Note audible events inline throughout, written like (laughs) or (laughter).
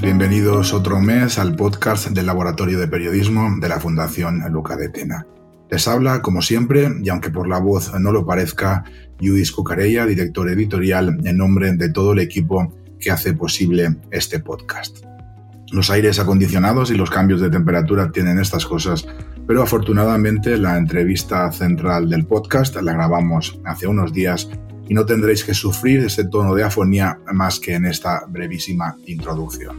Bienvenidos otro mes al podcast del Laboratorio de Periodismo de la Fundación Luca de Tena. Les habla, como siempre, y aunque por la voz no lo parezca, Luis Cucarella, director editorial, en nombre de todo el equipo que hace posible este podcast. Los aires acondicionados y los cambios de temperatura tienen estas cosas, pero afortunadamente la entrevista central del podcast la grabamos hace unos días y no tendréis que sufrir ese tono de afonía más que en esta brevísima introducción.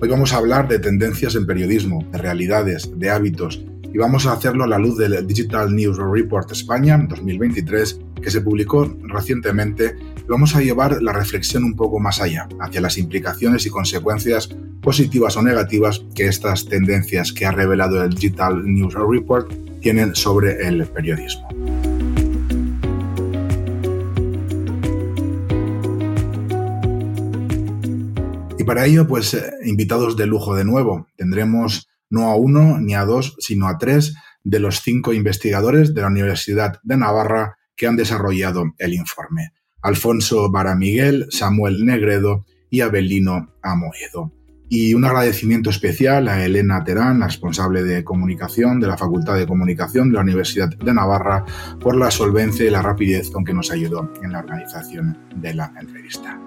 Hoy vamos a hablar de tendencias en periodismo, de realidades, de hábitos y vamos a hacerlo a la luz del Digital News Report España 2023 que se publicó recientemente. Vamos a llevar la reflexión un poco más allá, hacia las implicaciones y consecuencias positivas o negativas que estas tendencias que ha revelado el Digital News Report tienen sobre el periodismo. Y para ello, pues eh, invitados de lujo de nuevo. Tendremos no a uno ni a dos, sino a tres de los cinco investigadores de la Universidad de Navarra que han desarrollado el informe. Alfonso Baramiguel, Samuel Negredo y Abelino Amoedo. Y un agradecimiento especial a Elena Terán, la responsable de comunicación de la Facultad de Comunicación de la Universidad de Navarra, por la solvencia y la rapidez con que nos ayudó en la organización de la entrevista.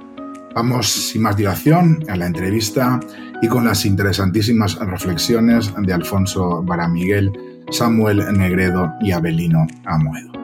Vamos sin más dilación a la entrevista y con las interesantísimas reflexiones de Alfonso Baramiguel, Samuel Negredo y Abelino Amoedo.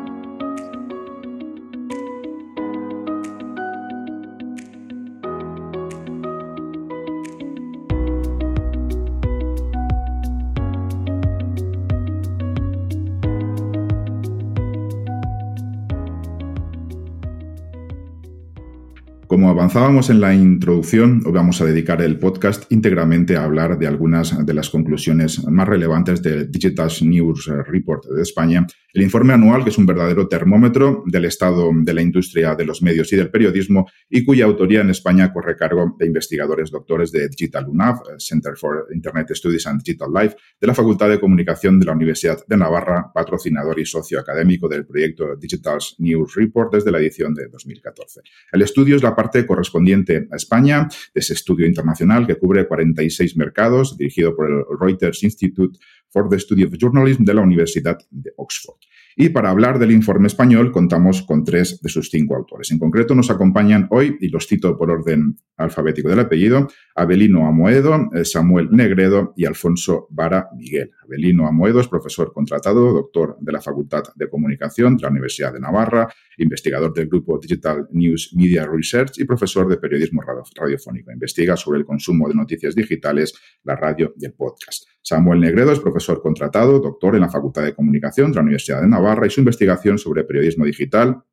Avanzábamos en la introducción, vamos a dedicar el podcast íntegramente a hablar de algunas de las conclusiones más relevantes del Digital News Report de España, el informe anual que es un verdadero termómetro del estado de la industria de los medios y del periodismo y cuya autoría en España corre cargo de investigadores doctores de Digital UNAV, Center for Internet Studies and Digital Life, de la Facultad de Comunicación de la Universidad de Navarra, patrocinador y socio académico del proyecto Digital News Report desde la edición de 2014. El estudio es la parte correspondiente a España de ese estudio internacional que cubre 46 mercados, dirigido por el Reuters Institute for the Study of Journalism de la Universidad de Oxford. Y para hablar del informe español contamos con tres de sus cinco autores. En concreto nos acompañan hoy, y los cito por orden alfabético del apellido, Abelino Amoedo, eh, Samuel Negredo y Alfonso Vara Miguel. Abelino Amoedo es profesor contratado, doctor de la Facultad de Comunicación de la Universidad de Navarra, investigador del grupo Digital News Media Research y profesor de periodismo radiofónico. Investiga sobre el consumo de noticias digitales, la radio y el podcast. Samuel Negredo es profesor contratado, doctor en la Facultad de Comunicación de la Universidad de Navarra y su investigación sobre periodismo digital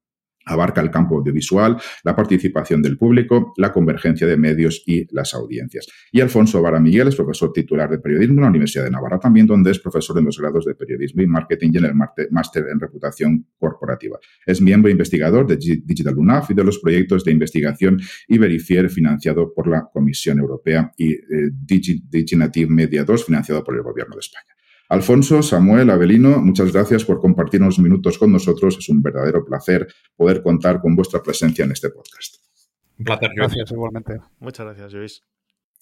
abarca el campo audiovisual, la participación del público, la convergencia de medios y las audiencias. Y Alfonso Vara Miguel es profesor titular de periodismo en la Universidad de Navarra, también donde es profesor en los grados de periodismo y marketing y en el máster en reputación corporativa. Es miembro investigador de Digital UNAF y de los proyectos de investigación Iberifier financiado por la Comisión Europea y eh, Diginative Media 2 financiado por el Gobierno de España. Alfonso, Samuel, Abelino, muchas gracias por compartir unos minutos con nosotros. Es un verdadero placer poder contar con vuestra presencia en este podcast. Un placer, Gracias, igualmente. Muchas gracias, Luis.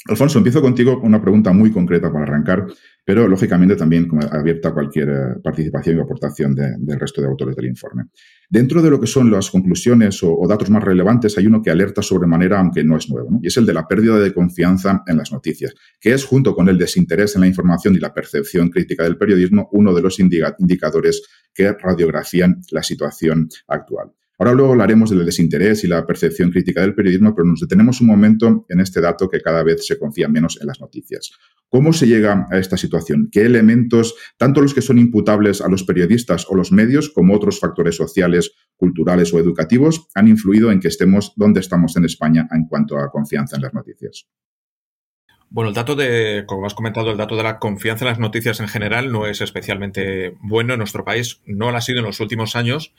Alfonso, empiezo contigo con una pregunta muy concreta para arrancar, pero lógicamente también abierta a cualquier eh, participación y aportación del resto de autores del informe. Dentro de lo que son las conclusiones o, datos más relevantes, hay uno que alerta sobremanera, aunque no es nuevo, y es el de la pérdida de confianza en las noticias, que es, junto con el desinterés en la información y la percepción crítica del periodismo, uno de los indicadores que radiografían la situación actual. Ahora luego hablaremos del desinterés y la percepción crítica del periodismo, pero nos detenemos un momento en este dato que cada vez se confía menos en las noticias. ¿Cómo se llega a esta situación? ¿Qué elementos, tanto los que son imputables a los periodistas o los medios, como otros factores sociales, culturales o educativos, han influido en que estemos donde estamos en España en cuanto a confianza en las noticias? Bueno, el dato de, como has comentado, el dato de la confianza en las noticias en general no es especialmente bueno en nuestro país. No lo ha sido en los últimos años.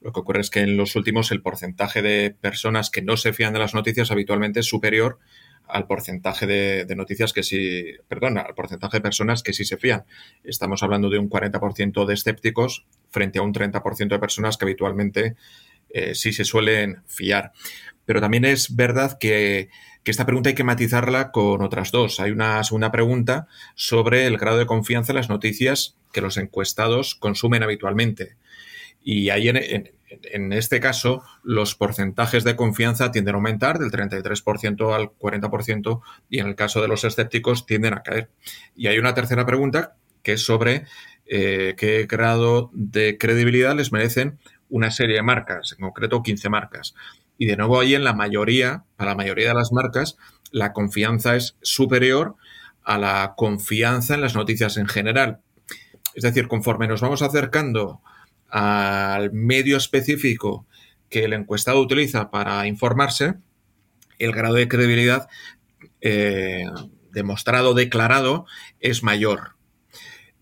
Lo que ocurre es que en los últimos el porcentaje de personas que no se fían de las noticias habitualmente es superior al porcentaje de, noticias que sí, perdón, al porcentaje de personas que sí se fían. Estamos hablando de un 40% de escépticos frente a un 30% de personas que habitualmente eh, sí se suelen fiar. Pero también es verdad que, esta pregunta hay que matizarla con otras dos. Hay una segunda pregunta sobre el grado de confianza en las noticias que los encuestados consumen habitualmente. Y ahí en, este caso los porcentajes de confianza tienden a aumentar del 33% al 40% y en el caso de los escépticos tienden a caer. Y hay una tercera pregunta que es sobre eh, qué grado de credibilidad les merecen una serie de marcas, en concreto 15 marcas. Y de nuevo ahí en la mayoría, para la mayoría de las marcas, la confianza es superior a la confianza en las noticias en general. Es decir, conforme nos vamos acercando al medio específico que el encuestado utiliza para informarse, el grado de credibilidad eh, demostrado, declarado, es mayor.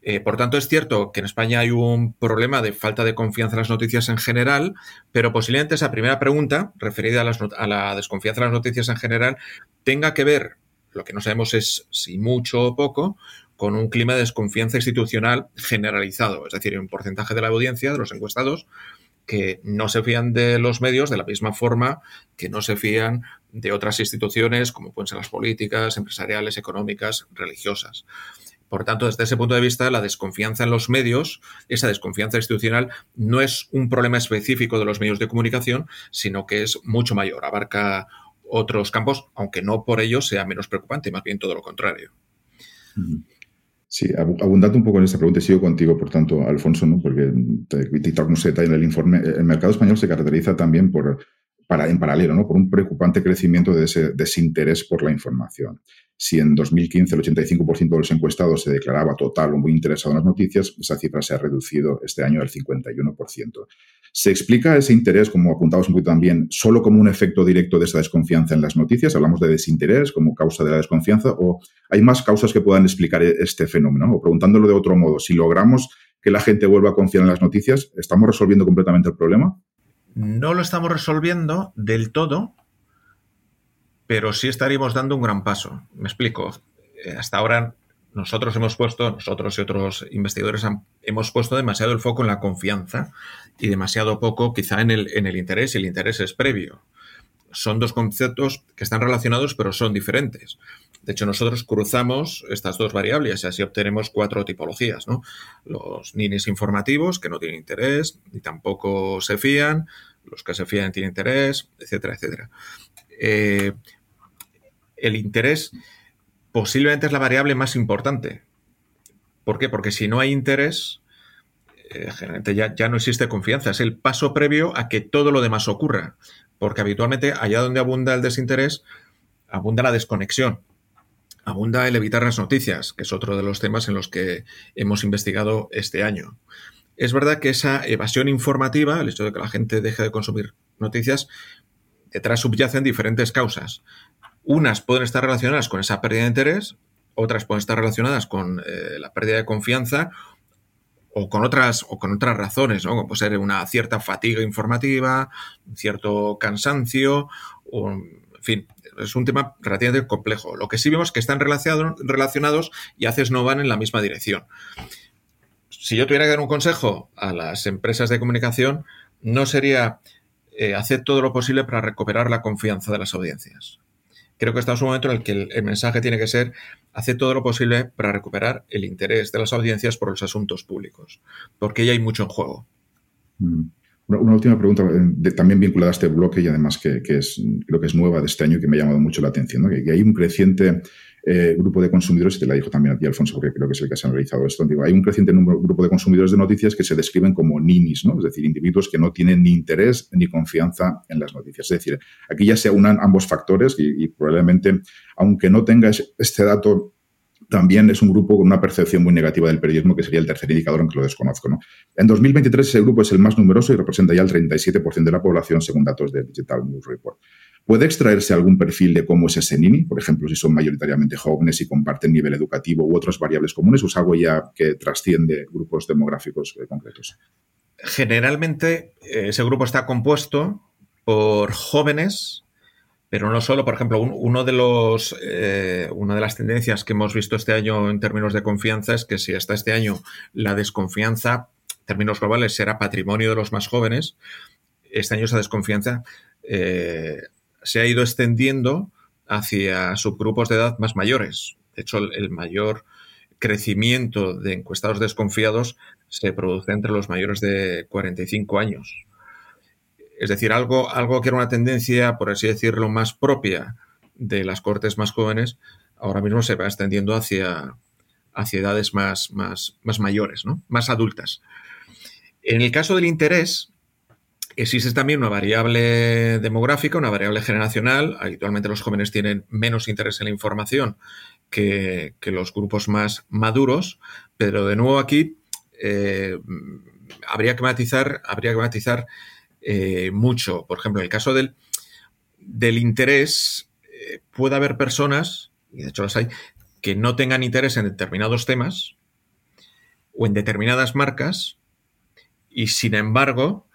Eh, por tanto, es cierto que en España hay un problema de falta de confianza en las noticias en general, pero posiblemente esa primera pregunta, referida a, la desconfianza en las noticias en general, tenga que ver, lo que no sabemos es si mucho o poco, con un clima de desconfianza institucional generalizado, es decir, un porcentaje de la audiencia, de los encuestados, que no se fían de los medios de la misma forma que no se fían de otras instituciones como pueden ser las políticas, empresariales, económicas, religiosas. Por tanto, desde ese punto de vista, la desconfianza en los medios, esa desconfianza institucional, no es un problema específico de los medios de comunicación, sino que es mucho mayor, abarca otros campos, aunque no por ello sea menos preocupante, más bien todo lo contrario. Sí, abundando un poco en esta pregunta, sigo contigo, por tanto, Alfonso, ¿no? porque te, no se detalle en el informe. El mercado español se caracteriza también por, para, en paralelo, ¿no? por un preocupante crecimiento de ese desinterés por la información. Si en 2015 el 85% de los encuestados se declaraba total o muy interesado en las noticias, esa cifra se ha reducido este año al 51%. ¿Se explica ese interés, como apuntamos un poquito también, solo como un efecto directo de esa desconfianza en las noticias? ¿Hablamos de desinterés como causa de la desconfianza? ¿O hay más causas que puedan explicar este fenómeno? O preguntándolo de otro modo, si logramos que la gente vuelva a confiar en las noticias, ¿estamos resolviendo completamente el problema? No lo estamos resolviendo del todo, pero sí estaríamos dando un gran paso. Me explico. Eh, hasta ahora nosotros hemos puesto, nosotros y otros investigadores hemos puesto demasiado el foco en la confianza y demasiado poco quizá en el, en el interés, y el interés es previo. Son dos conceptos que están relacionados pero son diferentes. De hecho, nosotros cruzamos estas dos variables y así obtenemos cuatro tipologías. ¿no? Los ninis informativos, que no tienen interés, ni tampoco se fían, los que se fían tienen interés, etcétera, etcétera. Eh, el interés posiblemente es la variable más importante. ¿Por qué? Porque si no hay interés, eh, generalmente ya, ya, no existe confianza. Es el paso previo a que todo lo demás ocurra. Porque habitualmente allá donde abunda el desinterés, abunda la desconexión. Abunda el evitar las noticias, que es otro de los temas en los que hemos investigado este año. Es verdad que esa evasión informativa, el hecho de que la gente deje de consumir noticias, detrás subyacen diferentes causas. Unas pueden estar relacionadas con esa pérdida de interés, otras pueden estar relacionadas con eh, la pérdida de confianza o con otras, o con otras razones, ¿no? Como puede ser una cierta fatiga informativa, un cierto cansancio, en fin, es un tema relativamente complejo. Lo que sí vemos es que están relacionados y a veces no van en la misma dirección. Si yo tuviera que dar un consejo a las empresas de comunicación, no sería eh, hacer todo lo posible para recuperar la confianza de las audiencias creo que estamos en un momento en el que el, mensaje tiene que ser hacer todo lo posible para recuperar el interés de las audiencias por los asuntos públicos, porque ya hay mucho en juego. Mm. Una, última pregunta, eh, también vinculada a este bloque y además que, es, creo que es nueva de este año y que me ha llamado mucho la atención, que, hay un creciente eh, grupo de consumidores, y te la dijo también a ti, Alfonso, porque creo que es el que se ha realizado esto. Digo, hay un creciente número, grupo de consumidores de noticias que se describen como ninis, ¿no? es decir, individuos que no tienen ni interés ni confianza en las noticias. Es decir, aquí ya se unan ambos factores y, probablemente, aunque no tengas este dato también es un grupo con una percepción muy negativa del periodismo, que sería el tercer indicador, aunque lo desconozco. ¿no? En 2023 ese grupo es el más numeroso y representa ya el 37% de la población según datos de Digital News Report. ¿Puede extraerse algún perfil de cómo es ese NINI? Por ejemplo, si son mayoritariamente jóvenes y comparten nivel educativo u otras variables comunes, o es algo ya que trasciende grupos demográficos eh, concretos. Generalmente eh, ese grupo está compuesto por jóvenes, pero no solo. Por ejemplo, uno de los, eh, una de las tendencias que hemos visto este año en términos de confianza es que si hasta este año la desconfianza, en términos globales, será patrimonio de los más jóvenes, este año esa desconfianza se ha ido extendiendo hacia subgrupos de edad más mayores. De hecho, el mayor crecimiento de encuestados desconfiados se produce entre los mayores de 45 años. Es decir, algo, algo que era una tendencia, por así decirlo, más propia de las cortes más jóvenes, ahora mismo se va extendiendo hacia, hacia edades más, más, más mayores, ¿no? más adultas. En el caso del interés, Existe también una variable demográfica, una variable generacional. Habitualmente los jóvenes tienen menos interés en la información que, los grupos más maduros, pero de nuevo aquí eh, habría que matizar, habría que matizar eh, mucho. Por ejemplo, en el caso del, del interés, eh, puede haber personas, y de hecho las hay, que no tengan interés en determinados temas o en determinadas marcas, y sin embargo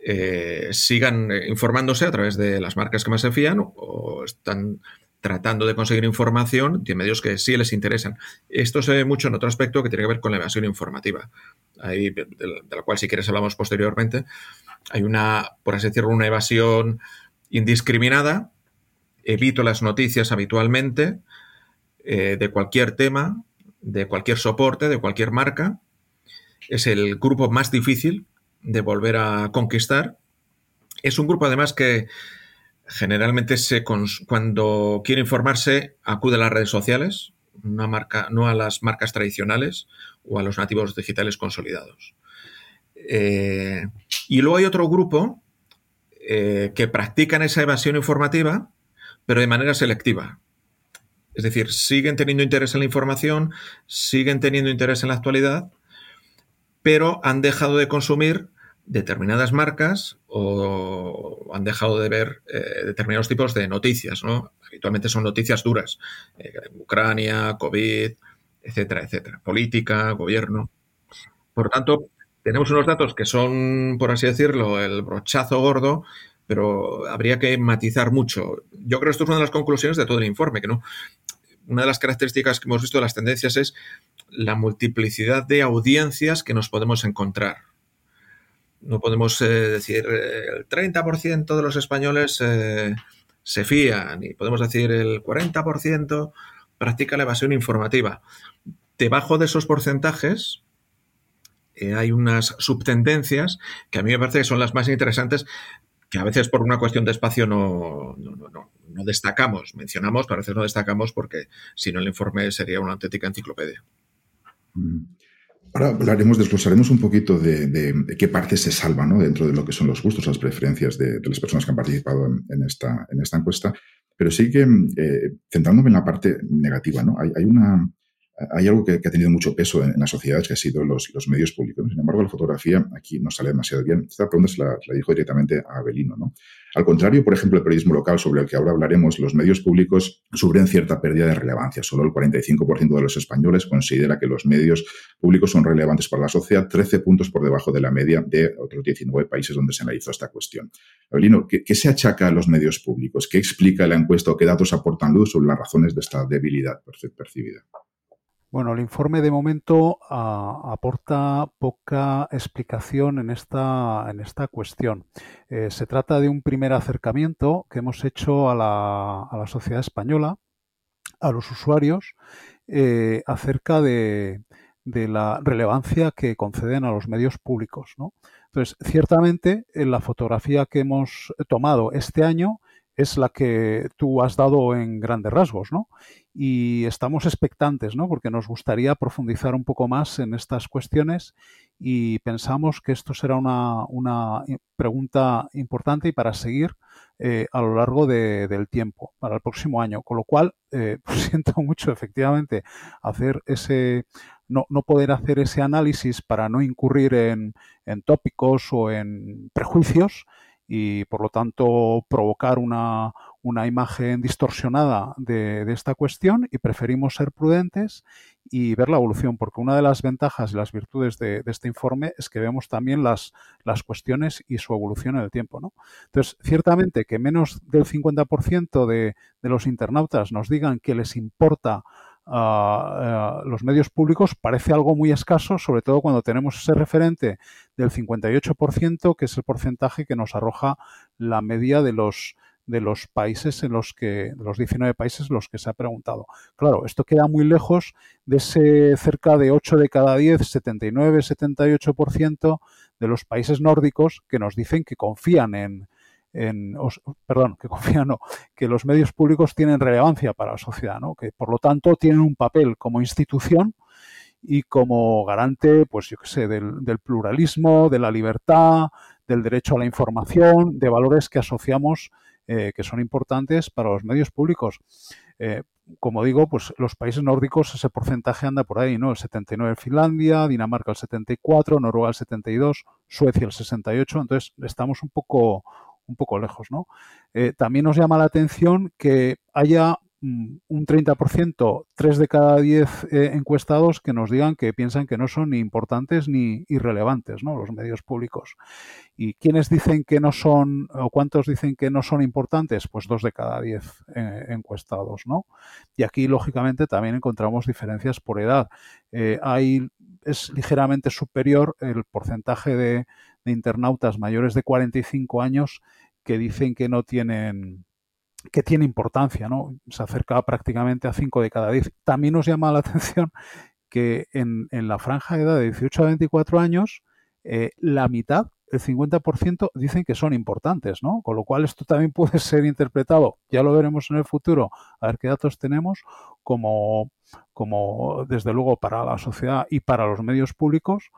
eh, sigan informándose a través de las marcas que más se fían o, están tratando de conseguir información de medios que sí les interesan. Esto se ve mucho en otro aspecto que tiene que ver con la evasión informativa, de, la cual si quieres hablamos posteriormente. Hay una, por así decirlo, una evasión indiscriminada. Evito las noticias habitualmente eh, de cualquier tema, de cualquier soporte, de cualquier marca. Es el grupo más difícil de volver a conquistar. Es un grupo además que generalmente se cuando quiere informarse acude a las redes sociales, no a las marcas tradicionales o a los nativos digitales consolidados. Eh, y luego hay otro grupo eh, que practican esa evasión informativa, pero de manera selectiva. Es decir, siguen teniendo interés en la información, siguen teniendo interés en la actualidad, pero han dejado de consumir determinadas marcas o han dejado de ver eh, determinados tipos de noticias, ¿no? Habitualmente son noticias duras. Eh, Ucrania, COVID, etcétera, etcétera. Política, gobierno. Por lo tanto, tenemos unos datos que son, por así decirlo, el brochazo gordo, pero habría que matizar mucho. Yo creo que esto es una de las conclusiones de todo el informe, que no. Una de las características que hemos visto de las tendencias es la multiplicidad de audiencias que nos podemos encontrar no podemos eh, decir eh, el 30% de los españoles eh, se fían y podemos decir el 40% practica la evasión informativa. Debajo de esos porcentajes hay unas subtendencias que a mí me parece que son las más interesantes, que a veces por una cuestión de espacio no, no, destacamos, mencionamos, pero a veces no destacamos porque si no el informe sería una auténtica enciclopedia. Mm. Ahora hablaremos, desglosaremos un poquito de, qué partes se salvan dentro de lo que son los gustos, las preferencias de, las personas que han participado en, esta, en esta encuesta, pero sí que eh, centrándome en la parte negativa, ¿no? hay una, hay algo que, ha tenido mucho peso en, las sociedades, que ha sido los, medios públicos. Sin embargo, la fotografía aquí no sale demasiado bien. Esta pregunta se la, dijo directamente a Abelino. ¿no? Al contrario, por ejemplo, el periodismo local, sobre el que ahora hablaremos, los medios públicos sufren cierta pérdida de relevancia. Solo el 45% de los españoles considera que los medios públicos son relevantes para la sociedad, 13 puntos por debajo de la media de otros 19 países donde se analizó esta cuestión. Abelino, ¿qué, ¿qué, se achaca a los medios públicos? ¿Qué explica la encuesta o qué datos aportan luz sobre las razones de esta debilidad percibida? Bueno, el informe de momento ah, aporta poca explicación en esta, en esta cuestión. Eh, se trata de un primer acercamiento que hemos hecho a la, a la sociedad española, a los usuarios, eh, acerca de, de, la relevancia que conceden a los medios públicos. Entonces, ciertamente, en la fotografía que hemos tomado este año es la que tú has dado en grandes rasgos, ¿no? Y estamos expectantes, ¿no? Porque nos gustaría profundizar un poco más en estas cuestiones y pensamos que esto será una, una pregunta importante y para seguir eh, a lo largo de, del tiempo, para el próximo año. Con lo cual, eh, (laughs) pues siento mucho, efectivamente, hacer ese, no, no, poder hacer ese análisis para no incurrir en, en tópicos o en prejuicios y por lo tanto provocar una, una imagen distorsionada de, esta cuestión y preferimos ser prudentes y ver la evolución, porque una de las ventajas y las virtudes de, de, este informe es que vemos también las, las cuestiones y su evolución en el tiempo. ¿no? Entonces, ciertamente que menos del 50% de, de los internautas nos digan que les importa a, los medios públicos parece algo muy escaso, sobre todo cuando tenemos ese referente del 58%, que es el porcentaje que nos arroja la media de los de los países en los que, de los 19 países en los que se ha preguntado. Claro, esto queda muy lejos de ese cerca de 8 de cada 10, 79, 78% de los países nórdicos que nos dicen que confían en, en, perdón, que (laughs) confían, no, que los medios públicos tienen relevancia para la sociedad, ¿no? que por lo tanto tienen un papel como institución y como garante, pues yo qué sé, del, pluralismo, de la libertad, del derecho a la información, de valores que asociamos eh, que son importantes para los medios públicos. Eh, como digo, pues los países nórdicos ese porcentaje anda por ahí, ¿no? El 79 en Finlandia, Dinamarca el 74, Noruega el 72, Suecia el 68, entonces estamos un poco un poco lejos, ¿no? Eh, también nos llama la atención que haya mm, un 30%, 3 de cada 10 eh, encuestados que nos digan que piensan que no son ni importantes ni irrelevantes, ¿no? Los medios públicos. ¿Y quiénes dicen que no son, o cuántos dicen que no son importantes? Pues 2 de cada 10 eh, encuestados, ¿no? Y aquí, lógicamente, también encontramos diferencias por edad. Hay, es ligeramente superior el porcentaje de, de internautas mayores de 45 años que dicen que no tienen que tiene importancia, ¿no? Se acerca prácticamente a 5 de cada 10. También nos llama la (laughs) atención que en, en la franja de edad de 18 a 24 años, eh, la mitad, el 50%, dicen que son importantes, ¿no? Con lo cual esto también (laughs) puede ser interpretado, ya lo veremos en el futuro, a ver qué datos tenemos, como, como desde luego para la sociedad y para los medios públicos,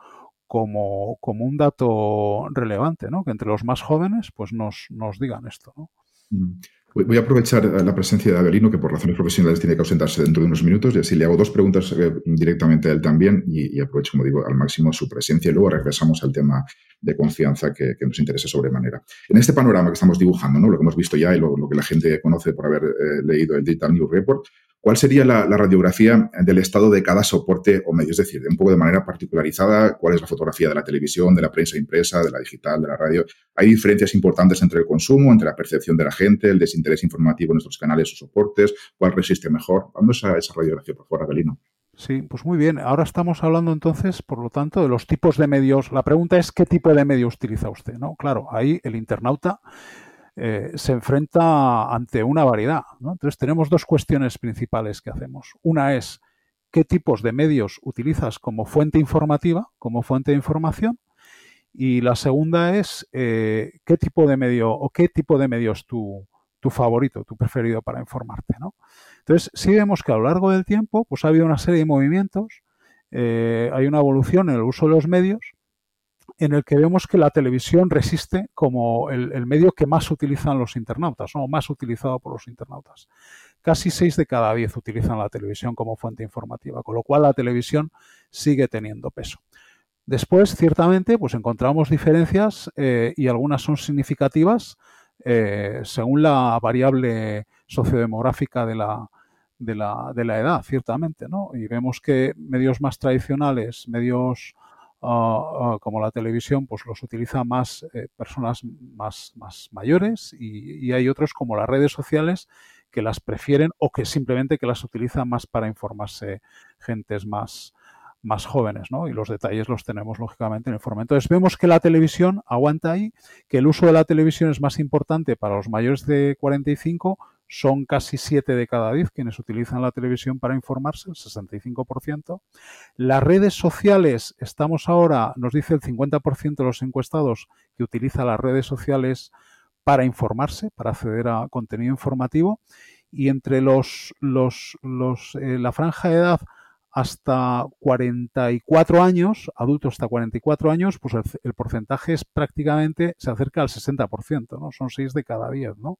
como, como un dato relevante, ¿no? Que entre los más jóvenes, pues nos, nos digan esto, ¿no? Mm. Voy a aprovechar la presencia de Abelino, que por razones profesionales tiene que ausentarse dentro de unos minutos, y así le hago dos preguntas eh, directamente a él también, y, aprovecho, como digo, al máximo su presencia, y luego regresamos al tema de confianza que, nos interesa sobremanera. En este panorama que estamos dibujando, ¿no? lo que hemos visto ya y lo, lo que la gente conoce por haber eh, leído el Digital News Report, ¿Cuál sería la, radiografía del estado de cada soporte o medio? Es decir, un poco de manera particularizada, ¿cuál es la fotografía de la televisión, de la prensa impresa, de la digital, de la radio? ¿Hay diferencias importantes entre el consumo, entre la percepción de la gente, el desinterés informativo en nuestros canales o soportes? ¿Cuál resiste mejor? Vamos a esa radiografía, por favor, Abelino. Sí, pues muy bien. Ahora estamos hablando entonces, por lo tanto, de los tipos de medios. La pregunta es qué tipo de medio utiliza usted, ¿no? Claro, ahí el internauta eh, se enfrenta ante una variedad. Entonces tenemos dos cuestiones principales que hacemos. Una es qué tipos de medios utilizas como fuente informativa, como fuente de información, y la segunda es eh, qué tipo de medio o qué tipo de medio es tu, tu favorito, tu preferido para informarte. ¿no? Entonces, sí vemos que a lo largo del tiempo pues, ha habido una serie de movimientos, eh, hay una evolución en el uso de los medios, en el que vemos que la televisión resiste como el, medio que más utilizan los internautas, o más utilizado por los internautas. Casi 6 de cada 10 utilizan la televisión como fuente informativa, con lo cual la televisión sigue teniendo peso. Después, ciertamente, pues encontramos diferencias eh, y algunas son significativas eh, según la variable sociodemográfica de la, de la, de la edad, ciertamente, ¿no? Y vemos que medios más tradicionales, medios uh, uh, como la televisión, pues los utiliza más eh, personas más, más mayores y, hay otros como las redes sociales que las prefieren o que simplemente que las utilizan más para informarse gentes más, más jóvenes, ¿no? Y los detalles los tenemos lógicamente en el informe. Entonces vemos que la televisión aguanta ahí, que el uso de la televisión es más importante para los mayores de 45, son casi 7 de cada 10 quienes utilizan la televisión para informarse, el 65%. Las redes sociales, estamos ahora, nos dice el 50% de los encuestados que utiliza las redes sociales para informarse, para acceder a contenido informativo. Y entre los, los, los eh, la franja de edad hasta 44 años, adultos hasta 44 años, pues el, porcentaje es prácticamente, se acerca al 60%, ¿no? Son 6 de cada 10, ¿no?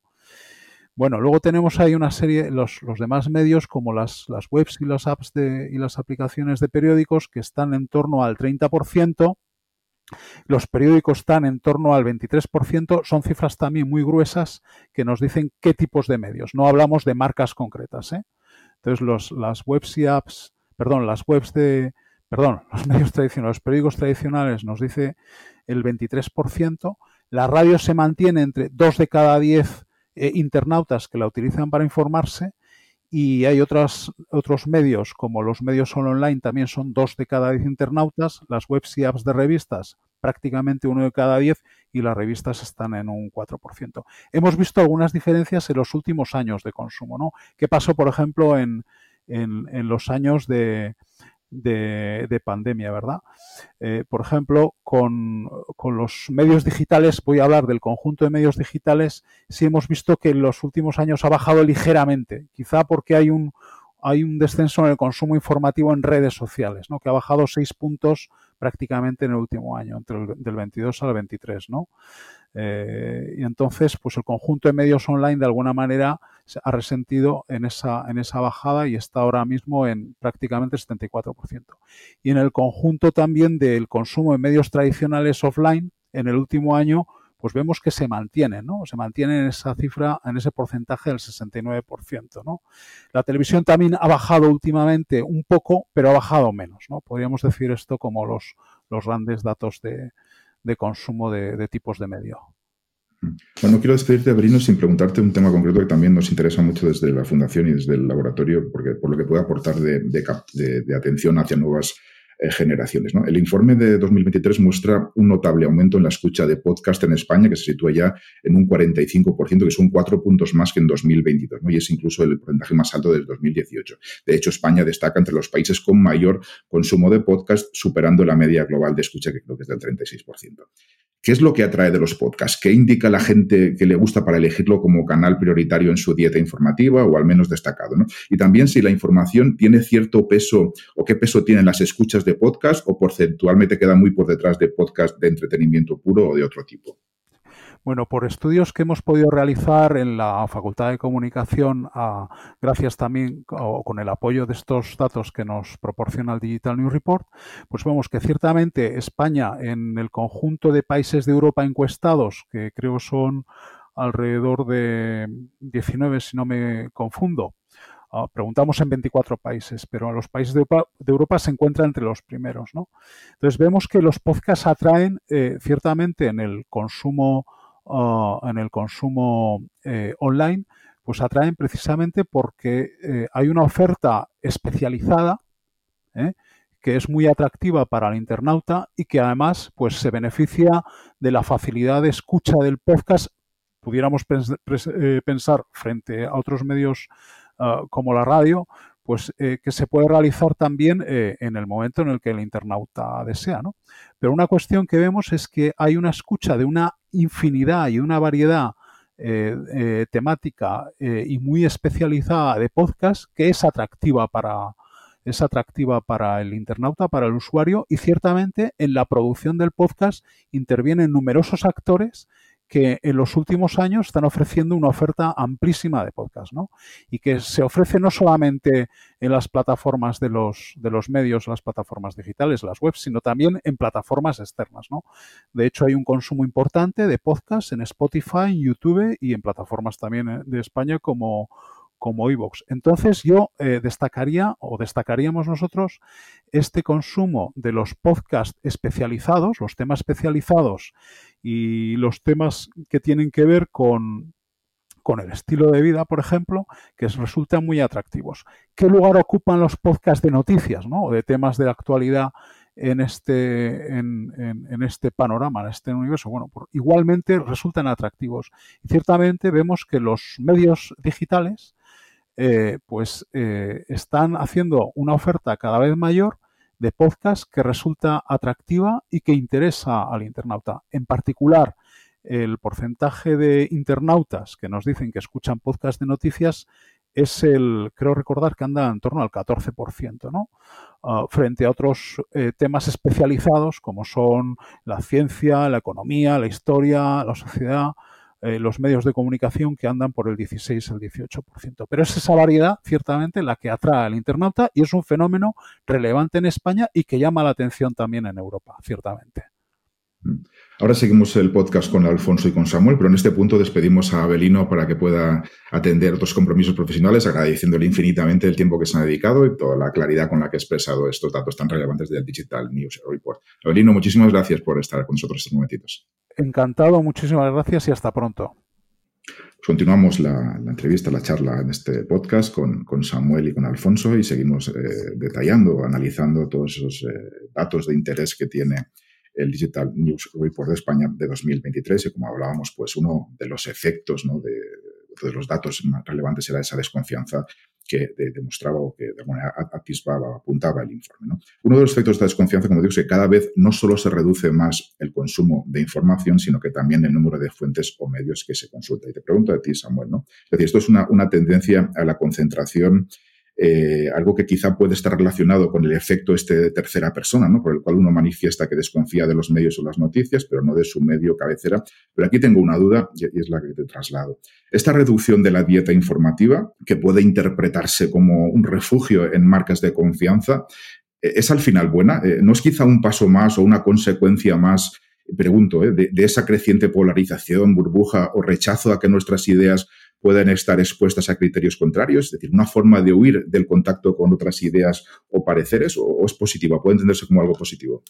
Bueno, luego tenemos ahí una serie, los, los demás medios como las, las webs y las apps de, y las aplicaciones de periódicos que están en torno al 30%, los periódicos están en torno al 23%, son cifras también muy gruesas que nos dicen qué tipos de medios. No hablamos de marcas concretas. ¿eh? Entonces, los, las webs y apps perdón, las webs de, perdón, (laughs) los medios tradicionales, los periódicos tradicionales nos dice el 23%, la radio se mantiene entre 2 de cada 10 eh, internautas que la utilizan para informarse y hay otros medios como los medios online también son 2 de cada 10 internautas, las webs y apps de revistas prácticamente uno de cada 10 y las revistas están en un 4%. Hemos visto algunas diferencias en los últimos años de consumo, ¿no? ¿Qué pasó, por ejemplo, en, en, los años de, de, pandemia, ¿verdad? Eh, por ejemplo, con, con, los medios digitales, voy a hablar del conjunto de medios digitales, sí hemos visto que en los últimos años ha bajado ligeramente, quizá porque hay un, hay un descenso en el consumo informativo en redes sociales, ¿no? que ha bajado seis puntos prácticamente en el último año, entre el del 22 al 23, ¿no? Eh, y entonces, pues el conjunto de medios online de alguna manera ha resentido en esa, en esa bajada y está ahora mismo en prácticamente 74%. Y en el conjunto también del consumo de medios tradicionales offline, en el último año, pues vemos que se mantiene, ¿no? Se mantiene en esa cifra, en ese porcentaje del 69%, ¿no? La televisión también ha bajado últimamente un poco, pero ha bajado menos, ¿no? Podríamos decir esto como los, los grandes datos de, de consumo de, tipos de medio. Bueno, quiero despedirte, Brino, sin preguntarte un tema concreto que también nos interesa mucho desde la Fundación y desde el laboratorio, porque por lo que puede aportar de, de atención hacia nuevas eh, generaciones. El informe de 2023 muestra un notable aumento en la escucha de podcast en España, que se sitúa ya en un 45%, que son cuatro puntos más que en 2022, ¿no? y es incluso el porcentaje más alto del 2018. De hecho, España destaca entre los países con mayor consumo de podcast, superando la media global de escucha, que creo que es del 36%. ¿Qué es lo que atrae de los podcasts? ¿Qué indica la gente que le gusta para elegirlo como canal prioritario en su dieta informativa o al menos destacado? Y también si la información tiene cierto peso o qué peso tienen las escuchas de podcast o porcentualmente queda muy por detrás de podcast de entretenimiento puro o de otro tipo. Bueno, por estudios que hemos podido realizar en la Facultad de Comunicación, gracias también con el apoyo de estos datos que nos proporciona el Digital News Report, pues vemos que ciertamente España en el conjunto de países de Europa encuestados, que creo son alrededor de 19 si no me confundo, ah, preguntamos en 24 países, pero los países de Europa, se encuentran entre los primeros. ¿no? Entonces vemos que los podcasts atraen eh, ciertamente en el consumo en el consumo eh, online, pues atraen precisamente porque eh, hay una oferta especializada que es muy atractiva para el internauta y que además pues se beneficia de la facilidad de escucha del podcast pudiéramos pensar frente a otros medios ah, como la radio pues eh, que se puede realizar también eh, en el momento en el que el internauta desea. ¿no? Pero una cuestión que vemos es que hay una escucha de una infinidad y una variedad eh, temática y muy especializada de podcast que es atractiva para es atractiva para el internauta, para el usuario y ciertamente en la producción del podcast intervienen numerosos actores que en los últimos años están ofreciendo una oferta amplísima de podcast, ¿no? Y que se ofrece no solamente en las plataformas de los, de los medios, las plataformas digitales, las webs, sino también en plataformas externas, ¿no? De hecho, hay un consumo importante de podcast en Spotify, en YouTube y en plataformas también de España como como iVoox. Entonces yo eh, destacaría o destacaríamos nosotros este consumo de los podcasts especializados, los temas especializados y los temas que tienen que ver con, con el estilo de vida, por ejemplo, que resultan muy atractivos. ¿Qué lugar ocupan los podcasts de noticias ¿no? o de temas de actualidad en este, en, en, este panorama, en este universo? Bueno, igualmente resultan atractivos. Ciertamente vemos que los medios digitales eh, pues eh, están haciendo una oferta cada vez mayor de podcast que resulta atractiva y que interesa al internauta. En particular, el porcentaje de internautas que nos dicen que escuchan podcast de noticias es el, creo recordar que anda en torno al 14%, ¿no? Ah, frente a otros eh, temas especializados como son la ciencia, la economía, la historia, la sociedad, eh, los medios de comunicación que andan por el 16 al 18%. Pero es esa variedad, ciertamente, la que atrae al internauta y es un fenómeno relevante en España y que llama la atención también en Europa, ciertamente. Mm. Ahora seguimos el podcast con Alfonso y con Samuel, pero en este punto despedimos a Abelino para que pueda atender otros compromisos profesionales, agradeciéndole infinitamente el tiempo que se ha dedicado y toda la claridad con la que ha expresado estos datos tan relevantes del Digital News Report. Abelino, muchísimas gracias por estar con nosotros estos momentitos. Encantado, muchísimas gracias y hasta pronto. Continuamos la, entrevista, la charla en este podcast con, Samuel y con Alfonso y seguimos eh, detallando, analizando todos esos eh, datos de interés que tiene el Digital News Report de España de 2023 y como hablábamos, pues uno de los efectos de, los datos más relevantes era esa desconfianza que demostraba o que de alguna manera atisbaba, apuntaba el informe. Uno de los efectos de desconfianza, como digo, es que cada vez no solo se reduce más el consumo de información, sino que también el número de fuentes o medios que se consulta. Y te pregunto a ti, Samuel, ¿no? Es decir, esto es una, una tendencia a la concentración eh, algo que quizá puede estar relacionado con el efecto este de tercera persona, ¿no? por el cual uno manifiesta que desconfía de los medios o las noticias, pero no de su medio cabecera. Pero aquí tengo una duda y es la que te traslado. Esta reducción de la dieta informativa, que puede interpretarse como un refugio en marcas de confianza, ¿e-, ¿es al final buena? Eh, ¿No es quizá un paso más o una consecuencia más pregunto, ¿eh? de, esa creciente polarización, burbuja o rechazo a que nuestras ideas pueden estar expuestas a criterios contrarios, es decir, una forma de huir del contacto con otras ideas o pareceres, o, es positiva, puede entenderse como algo positivo.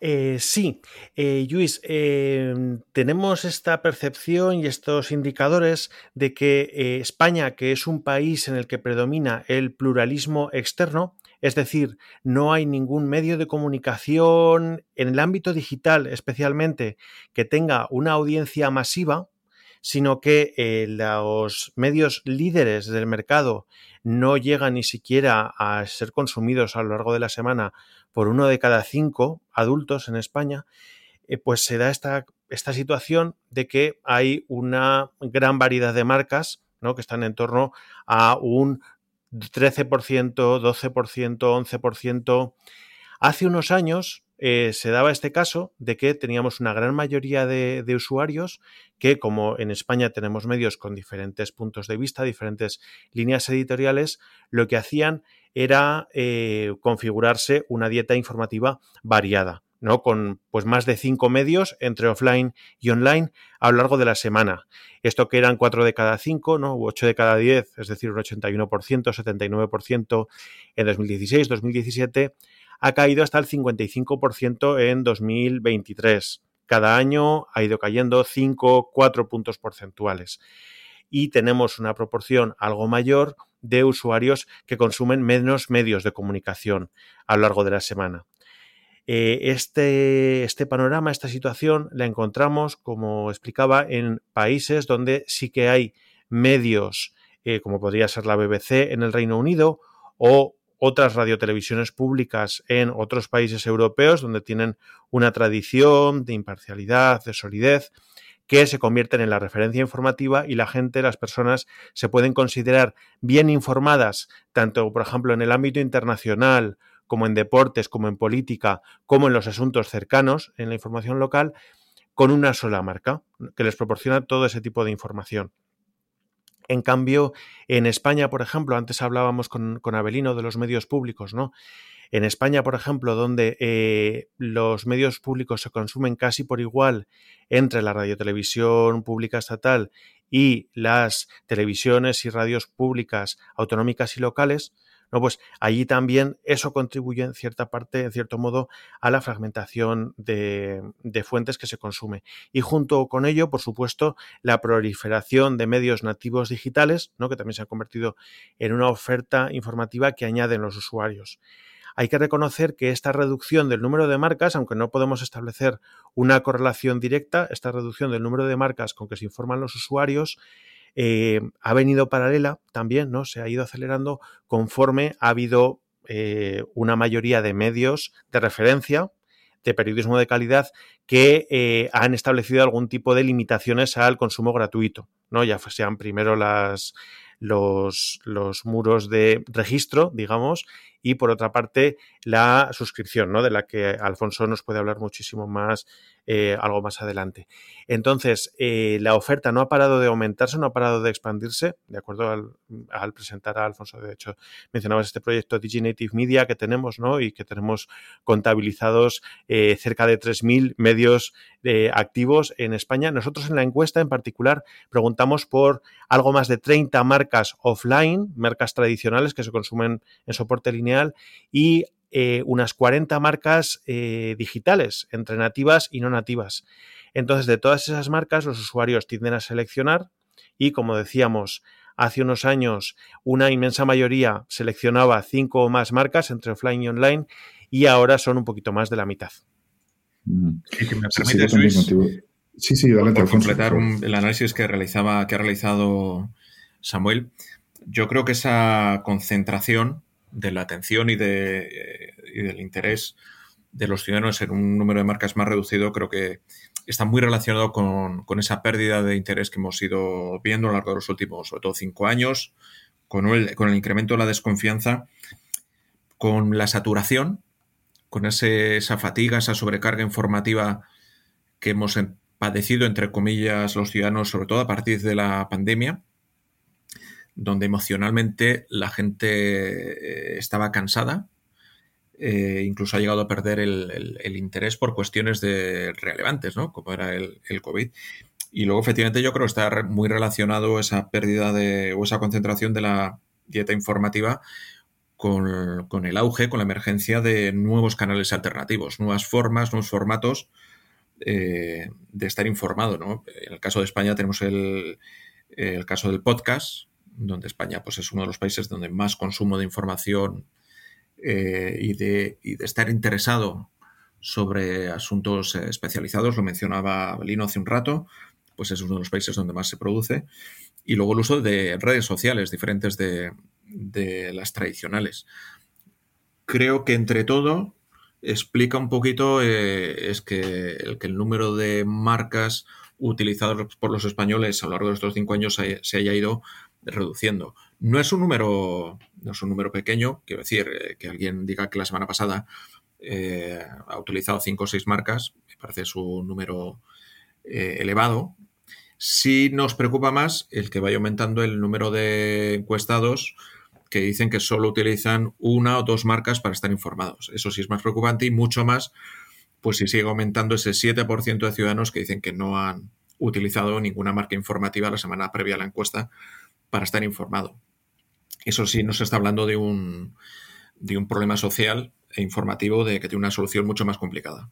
Eh, sí, eh, Luis, eh, tenemos esta percepción y estos indicadores de que España, que es un país en el que predomina el pluralismo externo, es decir, no hay ningún medio de comunicación en el ámbito digital especialmente que tenga una audiencia masiva, sino que eh, los medios líderes del mercado no llegan ni siquiera a ser consumidos a lo largo de la semana por uno de cada cinco adultos en España, eh, pues se da esta, esta, situación de que hay una gran variedad de marcas ¿no? que están en torno a un 13%, 12%, 11%. Hace unos años eh, se daba este caso de que teníamos una gran mayoría de, usuarios que, como en España tenemos medios con diferentes puntos de vista, diferentes líneas editoriales, lo que hacían era eh, configurarse una dieta informativa variada. ¿no? Con pues más de cinco medios entre offline y online a lo largo de la semana. Esto que eran cuatro de cada cinco, ¿no? U ocho de cada diez, es decir, un 81%, 79% en 2016, 2017, ha caído hasta el 55% en 2023. Cada año ha ido cayendo 5, 4 puntos porcentuales. Y tenemos una proporción algo mayor de usuarios que consumen menos medios de comunicación a lo largo de la semana. Eh, este, este, panorama, esta situación, la encontramos, como explicaba, en países donde sí que hay medios, eh, como podría ser la BBC en el Reino Unido, o otras radiotelevisiones públicas en otros países europeos donde tienen una tradición de imparcialidad, de solidez, que se convierten en la referencia informativa y la gente, las personas, se pueden considerar bien informadas, tanto, por ejemplo, en el ámbito internacional, como en deportes, como en política, como en los asuntos cercanos, en la información local, con una sola marca, que les proporciona todo ese tipo de información. En cambio, en España, por ejemplo, antes hablábamos con, Abelino de los medios públicos, ¿no? En España, por ejemplo, donde eh, los medios públicos se consumen casi por igual entre la radiotelevisión pública estatal y las televisiones y radios públicas autonómicas y locales, ¿no? Pues allí también eso contribuye en cierta parte, en cierto modo, a la fragmentación de, fuentes que se consume. Y junto con ello, por supuesto, la proliferación de medios nativos digitales, ¿no? que también se han convertido en una oferta informativa que añaden los usuarios. Hay que reconocer que esta reducción del número de marcas, aunque no podemos establecer una correlación directa, esta reducción del número de marcas con que se informan los usuarios, eh, ha venido paralela también, ¿no? Se ha ido acelerando conforme ha habido eh, una mayoría de medios de referencia de periodismo de calidad que eh, han establecido algún tipo de limitaciones al consumo gratuito, ¿no? Ya sean primero las, los, los, muros de registro, digamos, y por otra parte la suscripción, ¿no? De la que Alfonso nos puede hablar muchísimo más eh, algo más adelante. Entonces, eh, la oferta no ha parado de aumentarse, no ha parado de expandirse, de acuerdo al, presentar a Alfonso, de hecho, mencionabas este proyecto DigiNative Media que tenemos, ¿no? Y que tenemos contabilizados eh, cerca de 3.000 medios activos en España. Nosotros en la encuesta en particular preguntamos por algo más de 30 marcas offline, marcas tradicionales que se consumen en soporte lineal y eh, unas 40 marcas eh, digitales, entre nativas y no nativas. Entonces, de todas esas marcas, los usuarios tienden a seleccionar y, como decíamos, hace unos años una inmensa mayoría seleccionaba cinco o más marcas entre offline y online y ahora son un poquito más de la mitad. Sí, sí, dale, por completar el análisis que realizaba, que ha realizado Samuel, yo creo que esa concentración de la atención y, de, del interés de los ciudadanos en un número de marcas más reducido, creo que está muy relacionado con, esa pérdida de interés que hemos ido viendo a lo largo de los últimos, sobre todo, cinco años, con el, con el incremento de la desconfianza, con la saturación, con esa fatiga, esa sobrecarga informativa que hemos padecido, entre comillas, los ciudadanos, sobre todo a partir de la pandemia, donde emocionalmente la gente eh, estaba cansada, eh, incluso ha llegado a perder el, interés por cuestiones de relevantes, ¿no? Como era el, COVID. Y luego, efectivamente, yo creo que está muy relacionado esa pérdida de, o esa concentración de la dieta informativa con, el auge, con la emergencia de nuevos canales alternativos, nuevas formas, nuevos formatos eh, de estar informado, ¿no? En el caso de España tenemos el, el caso del podcast, donde España pues, es uno de los países donde más consumo de información eh, y, de, estar interesado sobre asuntos eh, especializados, lo mencionaba Belino hace un rato, pues es uno de los países donde más se produce. Y luego el uso de redes sociales diferentes de, las tradicionales. Creo que entre todo explica un poquito eh, es que el número de marcas utilizadas por los españoles a lo largo de estos cinco años se haya ido reduciendo. No es un número, no es un número pequeño, quiero decir, eh, que alguien diga que la semana pasada eh, ha utilizado cinco o seis marcas, me parece su número eh, elevado. Sí nos preocupa más el que vaya aumentando el número de encuestados que dicen que solo utilizan una o dos marcas para estar informados. Eso sí es más preocupante y mucho más, pues si sigue aumentando ese 7% de ciudadanos que dicen que no han utilizado ninguna marca informativa la semana previa a la encuesta para estar informado. Eso sí nos está hablando de un, de un problema social e informativo de que tiene una solución mucho más complicada.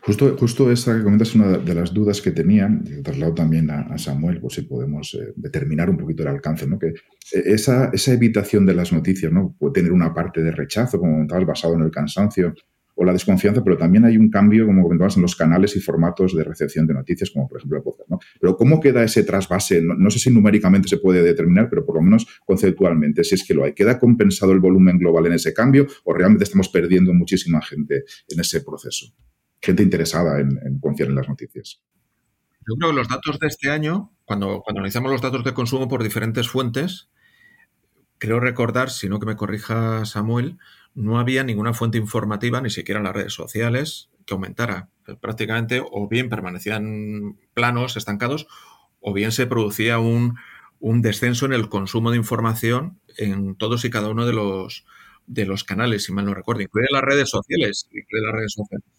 Justo, justo esa que comentas es una de las dudas que tenía, y traslado también a, Samuel, por si podemos eh, determinar un poquito el alcance, ¿no? Que eh, esa, esa evitación de las noticias, ¿no? Puede tener una parte de rechazo, como comentabas, basado en el cansancio, o la desconfianza, pero también hay un cambio, como comentabas, en los canales y formatos de recepción de noticias, como por ejemplo el podcast. ¿no? Pero ¿cómo queda ese trasvase? No, sé si numéricamente se puede determinar, pero por lo menos conceptualmente, si es que lo hay. ¿Queda compensado el volumen global en ese cambio o realmente estamos perdiendo muchísima gente en ese proceso? Gente interesada en, confiar en las noticias. Yo creo que los datos de este año, cuando, cuando analizamos los datos de consumo por diferentes fuentes, creo recordar, si no que me corrija Samuel, no había ninguna fuente informativa, ni siquiera en las redes sociales, que aumentara. Prácticamente o bien permanecían planos, estancados, o bien se producía un, descenso en el consumo de información en todos y cada uno de los, de los canales, si mal no recuerdo, incluye las redes sociales, incluye las redes sociales.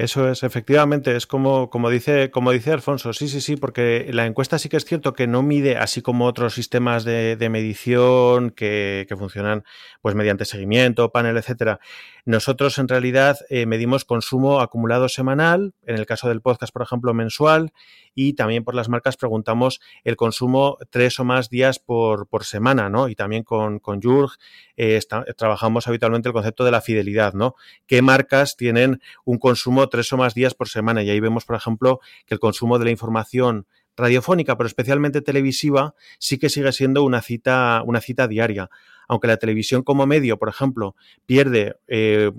Eso es, efectivamente, es como, como, dice, como dice Alfonso, sí, sí, sí, porque la encuesta sí que es cierto que no mide, así como otros sistemas de, medición que, funcionan pues mediante seguimiento, panel, etcétera. Nosotros en realidad eh, medimos consumo acumulado semanal, en el caso del podcast, por ejemplo, mensual, y también por las marcas preguntamos el consumo tres o más días por, semana, ¿no? Y también con, con Jurg eh, trabajamos habitualmente el concepto de la fidelidad, ¿no? ¿Qué marcas tienen un consumo tres o más días por semana? Y ahí vemos, por ejemplo, que el consumo de la información radiofónica, pero especialmente televisiva, sí que sigue siendo una cita, una cita diaria. Aunque la televisión como medio, por ejemplo, pierde eh,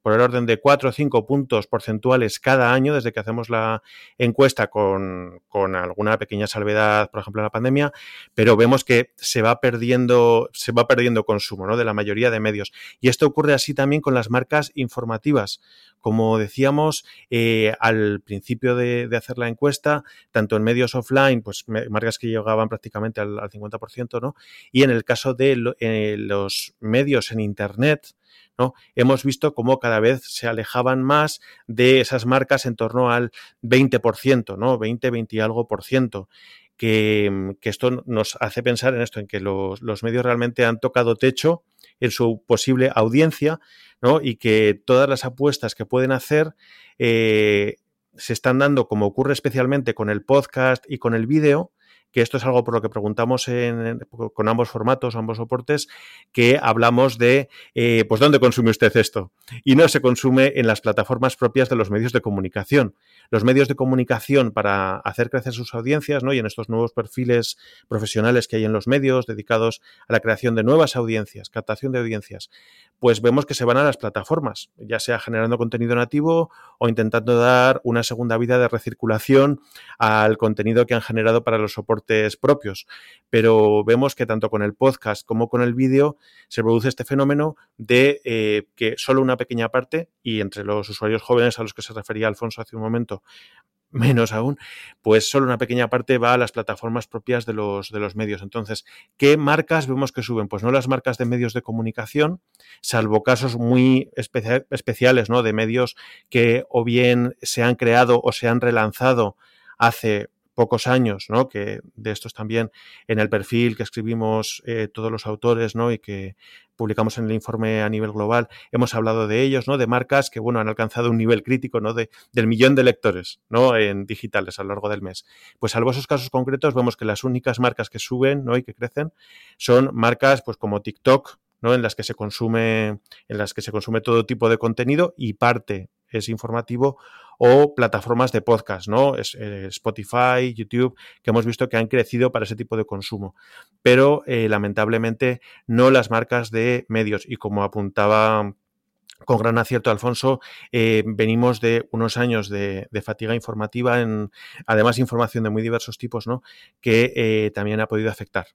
por el orden de 4 o 5 puntos porcentuales cada año desde que hacemos la encuesta con, con alguna pequeña salvedad, por ejemplo, en la pandemia, pero vemos que se va perdiendo, se va perdiendo consumo ¿no? de la mayoría de medios. Y esto ocurre así también con las marcas informativas. Como decíamos eh, al principio de, hacer la encuesta, tanto en medios offline, pues marcas que llegaban prácticamente al, 50%, ¿no? Y en el caso de los medios en Internet, ¿no? Hemos visto cómo cada vez se alejaban más de esas marcas en torno al 20%, ¿no? 20, 20 y algo por ciento. Que, esto nos hace pensar en esto, en que los, los medios realmente han tocado techo en su posible audiencia ¿no? y que todas las apuestas que pueden hacer eh, se están dando, como ocurre especialmente con el podcast y con el vídeo, que esto es algo por lo que preguntamos con ambos formatos, ambos soportes, que hablamos de, eh, pues, ¿dónde consume usted esto? Y no se consume en las plataformas propias de los medios de comunicación. Los medios de comunicación para hacer crecer sus audiencias, ¿no? Y en estos nuevos perfiles profesionales que hay en los medios dedicados a la creación de nuevas audiencias, captación de audiencias, pues vemos que se van a las plataformas, ya sea generando contenido nativo o intentando dar una segunda vida de recirculación al contenido que han generado para los propios. Pero vemos que tanto con el podcast como con el vídeo se produce este fenómeno de eh, que solo una pequeña parte, y entre los usuarios jóvenes a los que se refería Alfonso hace un momento, (laughs) menos aún, pues solo una pequeña parte va a las plataformas propias de los, de los medios. Entonces, ¿qué marcas vemos que suben? Pues no las marcas de medios de comunicación, salvo casos muy especiales, ¿no? De medios que o bien se han creado o se han relanzado hace pocos años, ¿no? Que de estos también en el perfil que escribimos eh, todos los autores, ¿no? Y que publicamos en el informe a nivel global, hemos hablado de ellos, ¿no? De marcas que, bueno, han alcanzado un nivel crítico, ¿no? De, del millón de lectores, ¿no? En digitales a lo largo del mes. Pues salvo esos casos concretos, vemos que las únicas marcas que suben, ¿no? Y que crecen son marcas, pues como TikTok, ¿no? En las que se consume, en las que se consume todo tipo de contenido y parte es informativo o plataformas de podcast, ¿no? Es, eh, Spotify, YouTube, que hemos visto que han crecido para ese tipo de consumo. Pero eh, lamentablemente no las marcas de medios. Y como apuntaba con gran acierto, Alfonso, eh, venimos de unos años de, fatiga informativa, en, además información de muy diversos tipos, ¿no? que también ha podido afectar.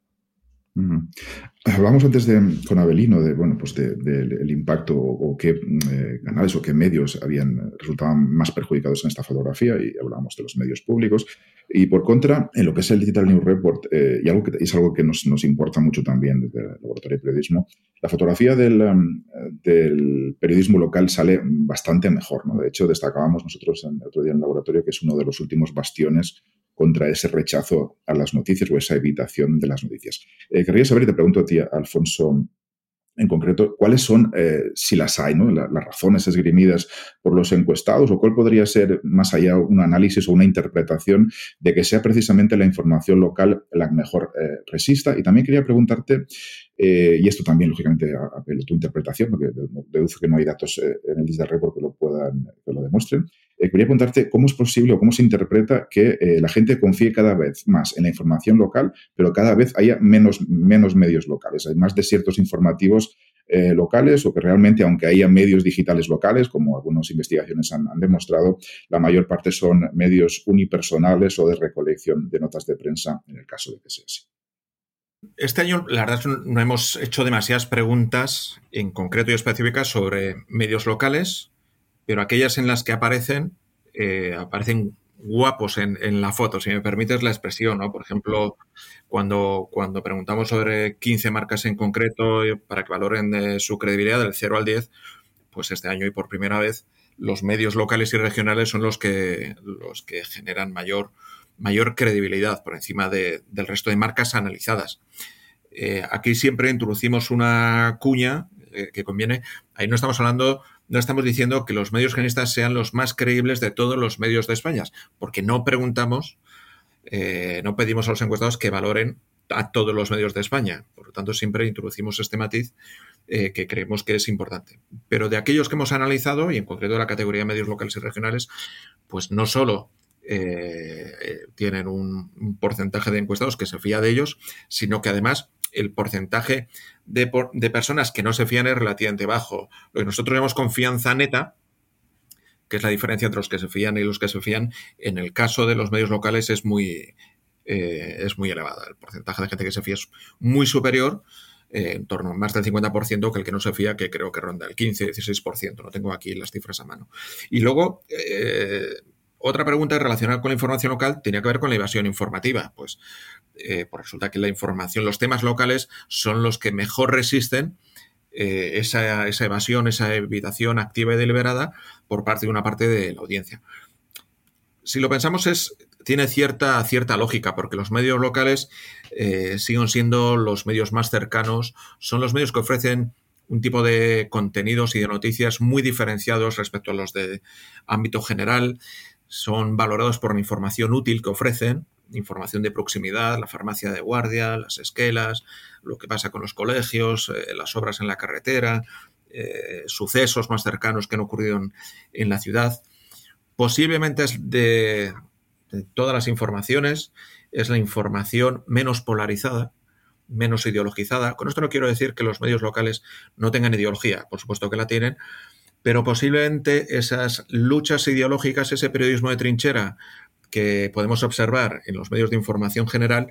Hablamos antes de, con Abelino de, bueno, pues del impacto o, qué eh, canales o qué medios habían resultaban más perjudicados en esta fotografía y hablábamos de los medios públicos. Y por contra, en lo que es el Digital News Report, eh, y algo que es algo que nos, nos, importa mucho también desde el Laboratorio de Periodismo, la fotografía del, um, del, periodismo local sale bastante mejor. ¿no? De hecho, destacábamos nosotros en, el otro día en el laboratorio que es uno de los últimos bastiones contra ese rechazo a las noticias o esa evitación de las noticias. Eh, querría saber, y te pregunto a ti, Alfonso, en concreto, cuáles son, eh, si las hay, ¿no? las razones esgrimidas por los encuestados o cuál podría ser, más allá, un análisis o una interpretación de que sea precisamente la información local la que mejor eh, resista. Y también quería preguntarte, y esto también, lógicamente, apelo a tu interpretación, porque deduzco que no hay datos en el Digital Report que lo, puedan, que lo demuestren, eh, quería preguntarte cómo es posible o cómo se interpreta que eh, la gente confíe cada vez más en la información local, pero cada vez haya menos, medios locales. Hay más desiertos informativos eh, locales o que realmente, aunque haya medios digitales locales, como algunas investigaciones han, demostrado, la mayor parte son medios unipersonales o de recolección de notas de prensa, en el caso de que sea así. Este año, la verdad, no hemos hecho demasiadas preguntas en concreto y específicas sobre medios locales, pero aquellas en las que aparecen, eh, aparecen guapos en, la foto, si me permites la expresión, ¿no? Por ejemplo, cuando, cuando preguntamos sobre 15 marcas en concreto eh, para que valoren de su credibilidad del 0 al 10, pues este año y por primera vez los medios locales y regionales son los que, los que generan mayor, mayor credibilidad por encima del resto de marcas analizadas. Eh, aquí siempre introducimos una cuña que conviene. Ahí no estamos hablando no estamos diciendo que los medios generistas sean los más creíbles de todos los medios de España, porque no preguntamos, eh, no pedimos a los encuestados que valoren a todos los medios de España. Por lo tanto, siempre introducimos este matiz eh, que creemos que es importante. Pero de aquellos que hemos analizado, y en concreto de la categoría de medios locales y regionales, pues no solo eh, tienen un, porcentaje de encuestados que se fía de ellos, sino que además el porcentaje de, personas que no se fían es relativamente bajo. Lo que nosotros llamamos confianza neta, que es la diferencia entre los que se fían y los que se fían, en el caso de los medios locales es muy, eh, es muy elevada. El porcentaje de gente que se fía es muy superior, eh, en torno a más del 50% que el que no se fía, que creo que ronda el 15-16%. No tengo aquí las cifras a mano. Y luego, eh, otra pregunta relacionada con la información local tenía que ver con la evasión informativa. Pues, pues resulta que la información, los temas locales son los que mejor resisten esa, esa, evasión, esa evitación activa y deliberada por parte de una parte de la audiencia. Si lo pensamos, es, tiene cierta, cierta lógica, porque los medios locales eh, siguen siendo los medios más cercanos, son los medios que ofrecen un tipo de contenidos y de noticias muy diferenciados respecto a los de ámbito general, son valorados por la información útil que ofrecen, información de proximidad, la farmacia de guardia, las esquelas, lo que pasa con los colegios, eh, las obras en la carretera, eh, sucesos más cercanos que han ocurrido en, la ciudad. Posiblemente es de, todas las informaciones, es la información menos polarizada, menos ideologizada. Con esto no quiero decir que los medios locales no tengan ideología, por supuesto que la tienen, pero posiblemente esas luchas ideológicas, ese periodismo de trinchera que podemos observar en los medios de información general,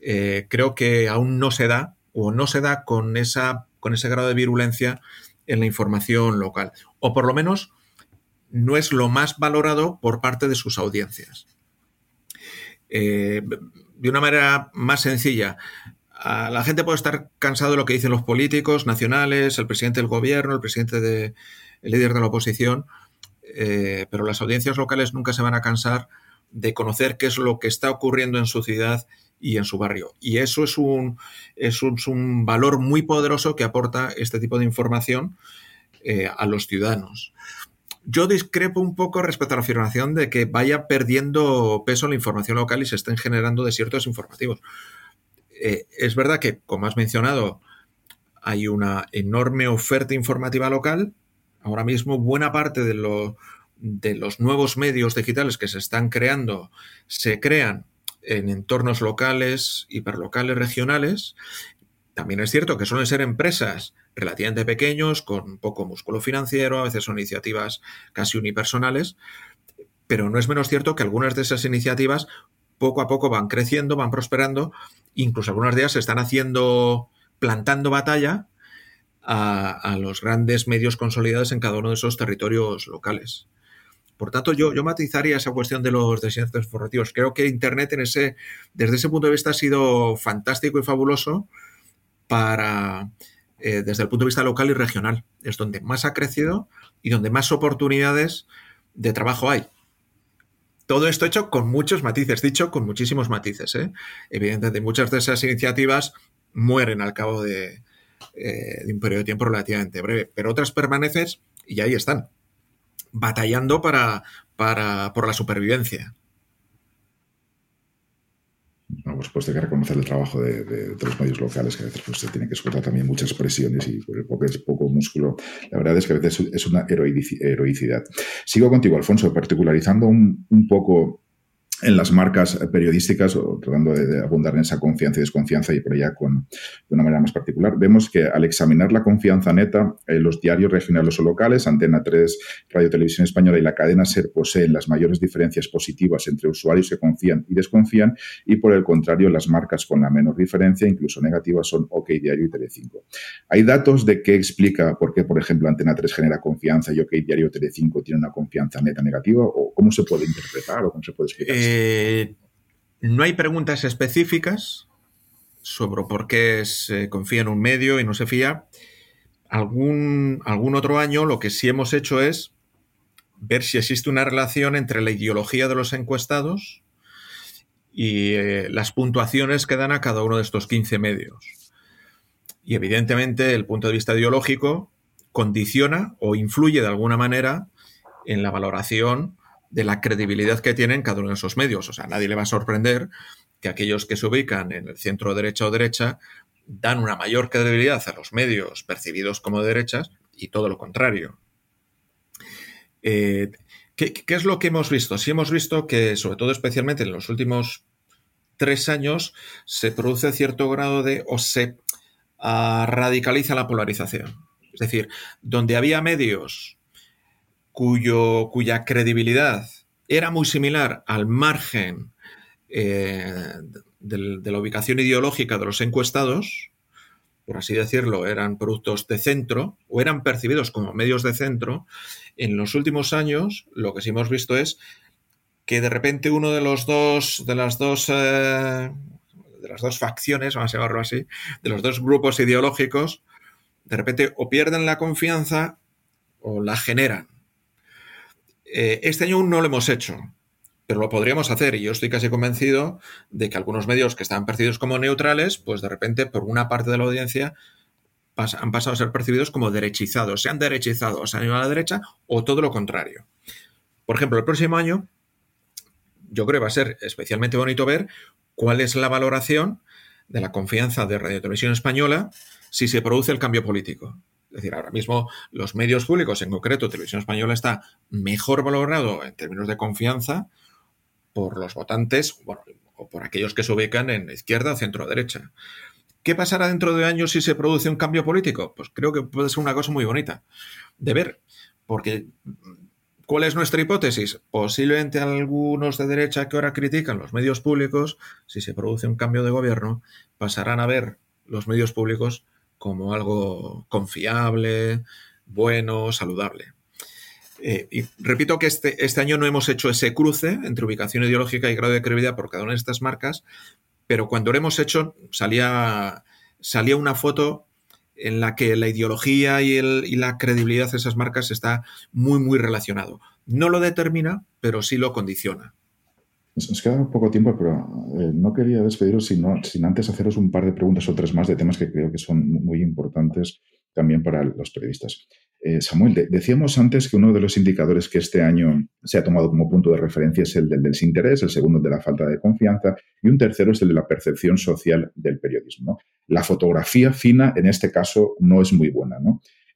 eh, creo que aún no se da o no se da con, esa, con ese grado de virulencia en la información local. O por lo menos no es lo más valorado por parte de sus audiencias. Eh, de una manera más sencilla, la gente puede estar cansado de lo que dicen los políticos nacionales, el presidente del gobierno, el presidente de, el líder de la oposición, eh, pero las audiencias locales nunca se van a cansar de conocer qué es lo que está ocurriendo en su ciudad y en su barrio. Y eso es un, es un, valor muy poderoso que aporta este tipo de información eh, a los ciudadanos. Yo discrepo un poco respecto a la afirmación de que vaya perdiendo peso la información local y se estén generando desiertos informativos. Eh, es verdad que, como has mencionado, hay una enorme oferta informativa local. Ahora mismo, buena parte de, de los nuevos medios digitales que se están creando se crean en entornos locales, hiperlocales, regionales. También es cierto que suelen ser empresas relativamente pequeños, con poco músculo financiero, a veces son iniciativas casi unipersonales, pero no es menos cierto que algunas de esas iniciativas poco a poco van creciendo, van prosperando, incluso algunas de ellas se están haciendo, plantando batalla a, los grandes medios consolidados en cada uno de esos territorios locales. Por tanto, yo, yo matizaría esa cuestión de los desiertos informativos. Creo que Internet en ese, desde ese punto de vista ha sido fantástico y fabuloso para, eh, desde el punto de vista local y regional. Es donde más ha crecido y donde más oportunidades de trabajo hay. Todo esto hecho con muchos matices, dicho con muchísimos matices. ¿eh? Evidentemente, muchas de esas iniciativas mueren al cabo de, eh, de un periodo de tiempo relativamente breve, pero otras permanecen y ahí están, batallando para, para, por la supervivencia por supuesto hay que reconocer el trabajo de, los medios locales, que a veces pues, se tiene que soportar también muchas presiones y por el poco, poco músculo, la verdad es que a veces es una heroicidad. Sigo contigo, Alfonso, particularizando un poco en las marcas periodísticas, tratando de, abundar en esa confianza y desconfianza y por allá con, de una manera más particular, vemos que al examinar la confianza neta, eh, los diarios regionales o locales, Antena 3, Radio Televisión Española y la cadena SER poseen las mayores diferencias positivas entre usuarios que confían y desconfían y por el contrario las marcas con la menor diferencia, incluso negativas, son OK Diario y Telecinco. ¿Hay datos de qué explica por qué, por ejemplo, Antena 3 genera confianza y OK Diario y Telecinco tiene una confianza neta negativa? ¿O cómo se puede interpretar o cómo se puede explicar? Eh, no hay preguntas específicas sobre por qué se confía en un medio y no se fía. Algún, algún otro año lo que sí hemos hecho es ver si existe una relación entre la ideología de los encuestados y eh, las puntuaciones que dan a cada uno de estos 15 medios. Y evidentemente el punto de vista ideológico condiciona o influye de alguna manera en la valoración de la credibilidad que tienen cada uno de esos medios. O sea, nadie le va a sorprender que aquellos que se ubican en el centro derecha o derecha dan una mayor credibilidad a los medios percibidos como derechas y todo lo contrario. Eh, ¿qué, es lo que hemos visto? Sí hemos visto que, sobre todo especialmente en los últimos tres años se produce cierto grado de o se ah, radicaliza la polarización. Es decir, donde había medios cuyo, cuya credibilidad era muy similar al margen eh, de, la ubicación ideológica de los encuestados, por así decirlo, eran productos de centro o eran percibidos como medios de centro, en los últimos años lo que sí hemos visto es que de repente uno de los dos, de las dos, eh, de las dos facciones, vamos a llamarlo así, de los dos grupos ideológicos, de repente o pierden la confianza o la generan. Eh, este año aún no lo hemos hecho, pero lo podríamos hacer y yo estoy casi convencido de que algunos medios que estaban percibidos como neutrales, pues de repente por una parte de la audiencia han pasado a ser percibidos como derechizados, se han derechizado, se han ido a la derecha o todo lo contrario. Por ejemplo, el próximo año yo creo que va a ser especialmente bonito ver cuál es la valoración de la confianza de Radio Televisión Española si se produce el cambio político. Es decir, ahora mismo los medios públicos, en concreto Televisión Española, está mejor valorado en términos de confianza por los votantes o por aquellos que se ubican en izquierda o centro derecha. ¿Qué pasará dentro de años si se produce un cambio político? Pues creo que puede ser una cosa muy bonita de ver, porque ¿Cuál es nuestra hipótesis? Posiblemente algunos de derecha que ahora critican los medios públicos, si se produce un cambio de gobierno, pasarán a ver los medios públicos como algo confiable, bueno, saludable. Eh, y repito que este, este año no hemos hecho ese cruce entre ubicación ideológica y grado de credibilidad por cada una de estas marcas, pero cuando lo hemos hecho salía, salía una foto en la que la ideología y, la credibilidad de esas marcas está muy, muy relacionado. No lo determina, pero sí lo condiciona. Nos queda poco tiempo, pero eh, no quería despediros sino, sin antes haceros un par de preguntas o tres más de temas que creo que son muy importantes también para los periodistas. Eh, Samuel, decíamos antes que uno de los indicadores que este año se ha tomado como punto de referencia es el del desinterés, el segundo de la falta de confianza y un tercero es el de la percepción social del periodismo. La fotografía fina en este caso no es muy buena.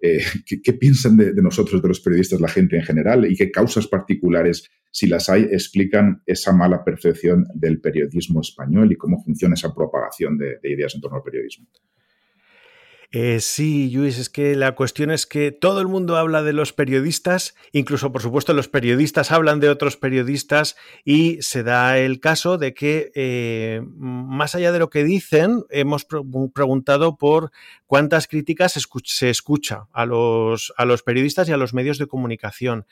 Eh, ¿qué, piensan de, nosotros, de los periodistas, la gente en general y qué causas particulares, si las hay, explican esa mala percepción del periodismo español y cómo funciona esa propagación de ideas en torno al periodismo? Eh, sí, Luis, es que la cuestión es que todo el mundo habla de los periodistas, incluso por supuesto los periodistas hablan de otros periodistas y se da el caso de que eh, más allá de lo que dicen, hemos preguntado por cuántas críticas se escucha a los, a los periodistas y a los medios de comunicación.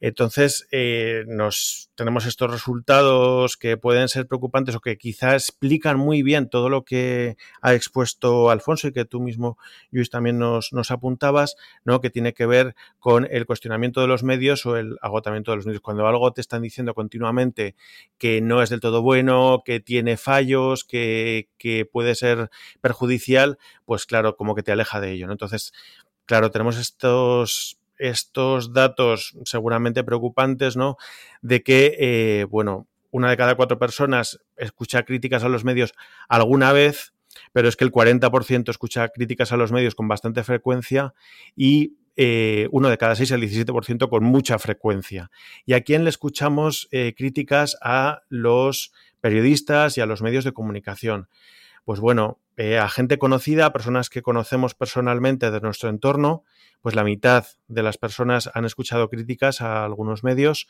Entonces, eh, nos, tenemos estos resultados que pueden ser preocupantes o que quizá explican muy bien todo lo que ha expuesto Alfonso y que tú mismo, Luis, también nos, apuntabas, ¿no? que tiene que ver con el cuestionamiento de los medios o el agotamiento de los medios. Cuando algo te están diciendo continuamente que no es del todo bueno, que tiene fallos, que, que puede ser perjudicial, pues claro, como que te aleja de ello. ¿no? Entonces, claro, tenemos estos estos datos seguramente preocupantes, ¿no? De que, eh, bueno, una de cada cuatro personas escucha críticas a los medios alguna vez, pero es que el 40% escucha críticas a los medios con bastante frecuencia y eh, uno de cada seis, el 17% con mucha frecuencia. ¿Y a quién le escuchamos eh, críticas a los periodistas y a los medios de comunicación? Pues bueno, a gente conocida, a personas que conocemos personalmente de nuestro entorno, pues la mitad de las personas han escuchado críticas a algunos medios,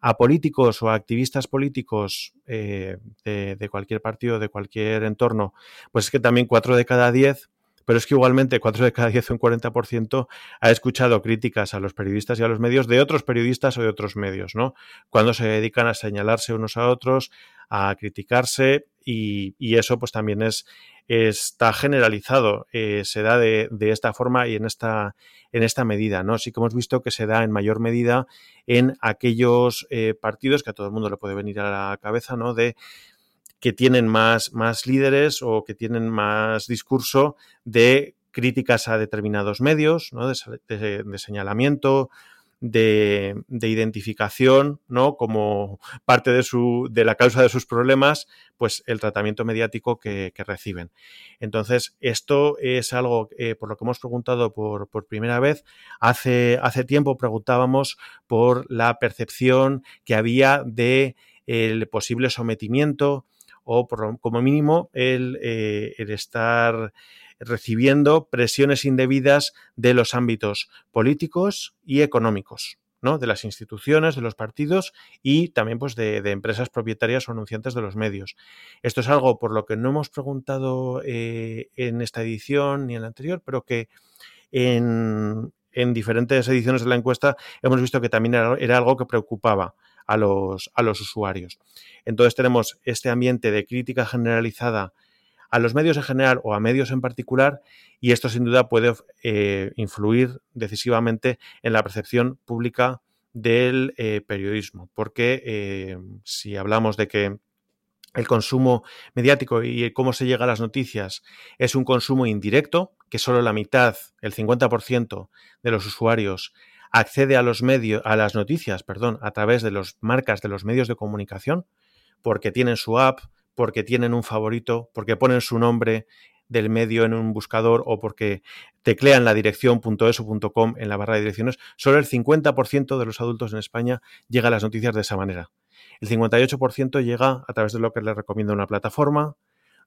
a políticos o a activistas políticos eh, de, cualquier partido, de cualquier entorno, pues es que también cuatro de cada diez pero es que igualmente cuatro de cada diez, un 40%, ha escuchado críticas a los periodistas y a los medios de otros periodistas o de otros medios, ¿no? Cuando se dedican a señalarse unos a otros, a criticarse y, eso pues también es, está generalizado, eh, se da de, de, esta forma y en esta, en esta medida, ¿no? Sí que hemos visto que se da en mayor medida en aquellos eh, partidos que a todo el mundo le puede venir a la cabeza, ¿no? De que tienen más, más líderes o que tienen más discurso de críticas a determinados medios, ¿no? de, de señalamiento, de, identificación, ¿no? Como parte de, su, de la causa de sus problemas, pues el tratamiento mediático que, reciben. Entonces, esto es algo eh, por lo que hemos preguntado por, por primera vez. Hace, hace tiempo preguntábamos por la percepción que había de el posible sometimiento o por, como mínimo el, eh, el estar recibiendo presiones indebidas de los ámbitos políticos y económicos. ¿no? de las instituciones, de los partidos y también pues, de, empresas propietarias o anunciantes de los medios. Esto es algo por lo que no hemos preguntado eh, en esta edición ni en la anterior, pero que en, en, diferentes ediciones de la encuesta hemos visto que también era algo que preocupaba a los, a los usuarios. Entonces tenemos este ambiente de crítica generalizada a los medios en general o a medios en particular y esto sin duda puede eh, influir decisivamente en la percepción pública del eh, periodismo, porque eh, si hablamos de que el consumo mediático y cómo se llega a las noticias es un consumo indirecto, que solo la mitad, el 50% de los usuarios accede a los medios, a las noticias, perdón, a través de las marcas de los medios de comunicación, porque tienen su app, porque tienen un favorito, porque ponen su nombre del medio en un buscador o porque teclean la dirección .eso.com en la barra de direcciones, solo el 50% de los adultos en España llega a las noticias de esa manera. El 58% llega a través de lo que le recomienda una plataforma,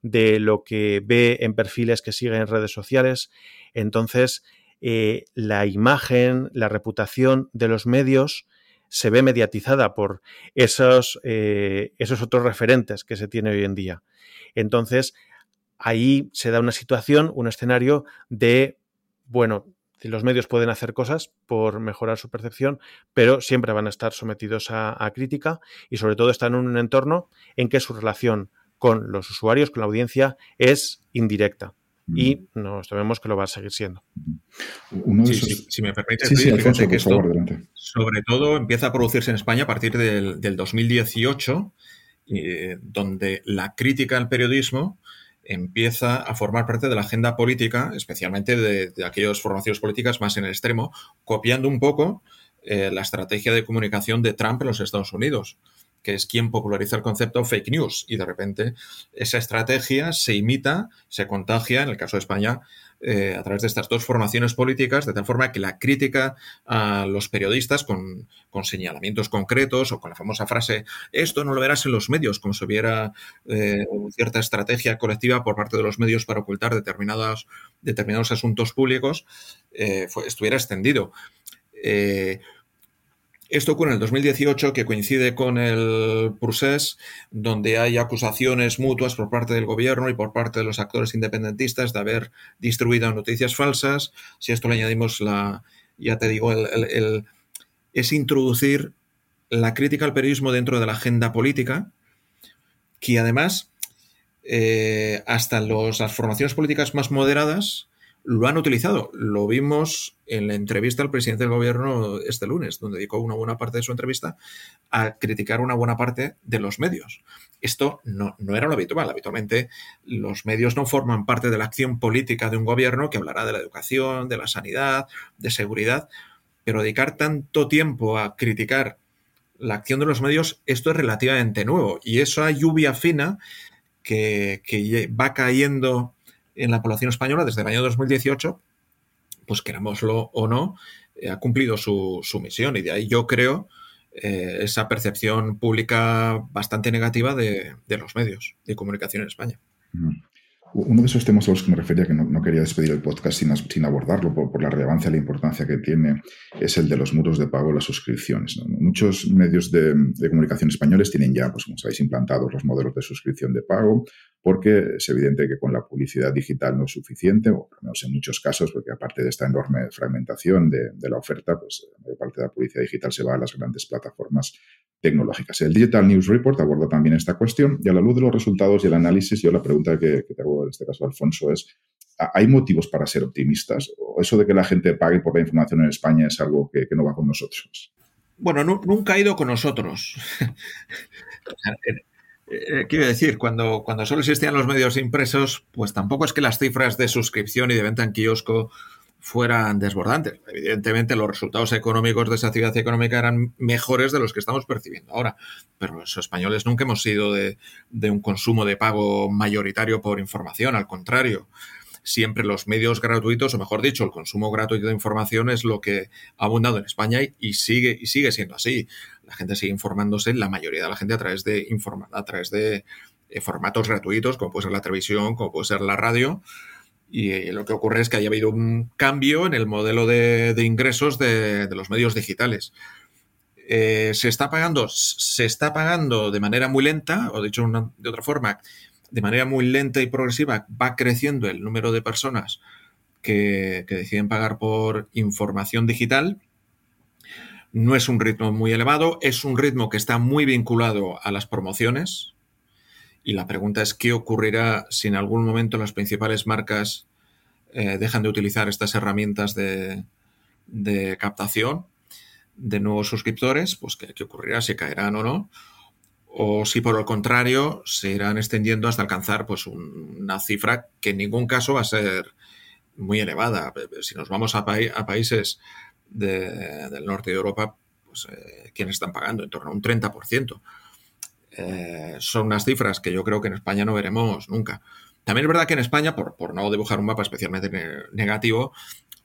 de lo que ve en perfiles que sigue en redes sociales. Entonces, eh, la imagen, la reputación de los medios se ve mediatizada por esos, eh, esos otros referentes que se tiene hoy en día. Entonces, ahí se da una situación, un escenario de, bueno, los medios pueden hacer cosas por mejorar su percepción, pero siempre van a estar sometidos a, a, crítica y sobre todo están en un entorno en que su relación con los usuarios, con la audiencia, es indirecta y nos sabemos que lo va a seguir siendo. si me permite, que esto, sobre todo, empieza a producirse en España a partir del, 2018, eh, donde la crítica al periodismo empieza a formar parte de la agenda política, especialmente de, de aquellas formaciones políticas más en el extremo, copiando un poco eh, la estrategia de comunicación de Trump en los Estados Unidos que es quien populariza el concepto fake news. Y de repente esa estrategia se imita, se contagia, en el caso de España, eh, a través de estas dos formaciones políticas, de tal forma que la crítica a los periodistas con, señalamientos concretos o con la famosa frase, esto no lo verás en los medios, como si hubiera eh, cierta estrategia colectiva por parte de los medios para ocultar determinados, determinados asuntos públicos, eh, estuviera extendido. Esto ocurre en el 2018, que coincide con el procés, donde hay acusaciones mutuas por parte del gobierno y por parte de los actores independentistas de haber distribuido noticias falsas. Si a esto le añadimos la, ya te digo, el, es introducir la crítica al periodismo dentro de la agenda política, que además, eh, hasta los, las formaciones políticas más moderadas, lo han utilizado. Lo vimos en la entrevista al presidente del gobierno este lunes, donde dedicó una buena parte de su entrevista a criticar una buena parte de los medios. Esto no, no, era lo habitual. Habitualmente los medios no forman parte de la acción política de un gobierno que hablará de la educación, de la sanidad, de seguridad, pero dedicar tanto tiempo a criticar la acción de los medios, esto es relativamente nuevo. Y esa lluvia fina que, que va cayendo en la población española desde el año 2018, pues querámoslo o no, eh, ha cumplido su, misión. Y de ahí yo creo eh, esa percepción pública bastante negativa de, los medios de comunicación en España. Uno de esos temas a los que me refería, que no, quería despedir el podcast sin, abordarlo por, la relevancia y la importancia que tiene, es el de los muros de pago, las suscripciones. Muchos medios de, comunicación españoles tienen ya, pues como sabéis, implantados los modelos de suscripción de pago, porque es evidente que con la publicidad digital no es suficiente, o al menos en muchos casos, porque aparte de esta enorme fragmentación de, de la oferta, pues la mayor parte de la publicidad digital se va a las grandes plataformas tecnológicas. El Digital News Report aborda también esta cuestión y a la luz de los resultados y el análisis, yo la pregunta que, te hago en este caso, Alfonso, es, ¿hay motivos para ser optimistas? ¿O eso de que la gente pague por la información en España es algo que, no va con nosotros? Bueno, nunca ha ido con nosotros. (laughs) Eh, quiero decir, cuando, cuando solo existían los medios impresos, pues tampoco es que las cifras de suscripción y de venta en kiosco fueran desbordantes. Evidentemente, los resultados económicos de esa actividad económica eran mejores de los que estamos percibiendo ahora, pero los españoles nunca hemos sido de, un consumo de pago mayoritario por información, al contrario. Siempre los medios gratuitos, o mejor dicho, el consumo gratuito de información es lo que ha abundado en España y, sigue, y sigue siendo así. La gente sigue informándose, la mayoría de la gente a través de, a través de eh, formatos gratuitos, como puede ser la televisión, como puede ser la radio. Y eh, lo que ocurre es que haya habido un cambio en el modelo de, ingresos de, los medios digitales. se está pagando, se está pagando de manera muy lenta, o dicho de otra forma, de manera muy lenta y progresiva, va creciendo el número de personas que, deciden pagar por información digital. No es un ritmo muy elevado, es un ritmo que está muy vinculado a las promociones. Y la pregunta es qué ocurrirá si en algún momento las principales marcas eh, dejan de utilizar estas herramientas de, captación de nuevos suscriptores, pues qué, ocurrirá, si caerán o no o si por el contrario se irán extendiendo hasta alcanzar pues una cifra que en ningún caso va a ser muy elevada. Si nos vamos a, países del norte de Europa, pues eh, quienes están pagando en torno a un 30%. Eh, son unas cifras que yo creo que en España no veremos nunca. También es verdad que en España, por, no dibujar un mapa especialmente negativo,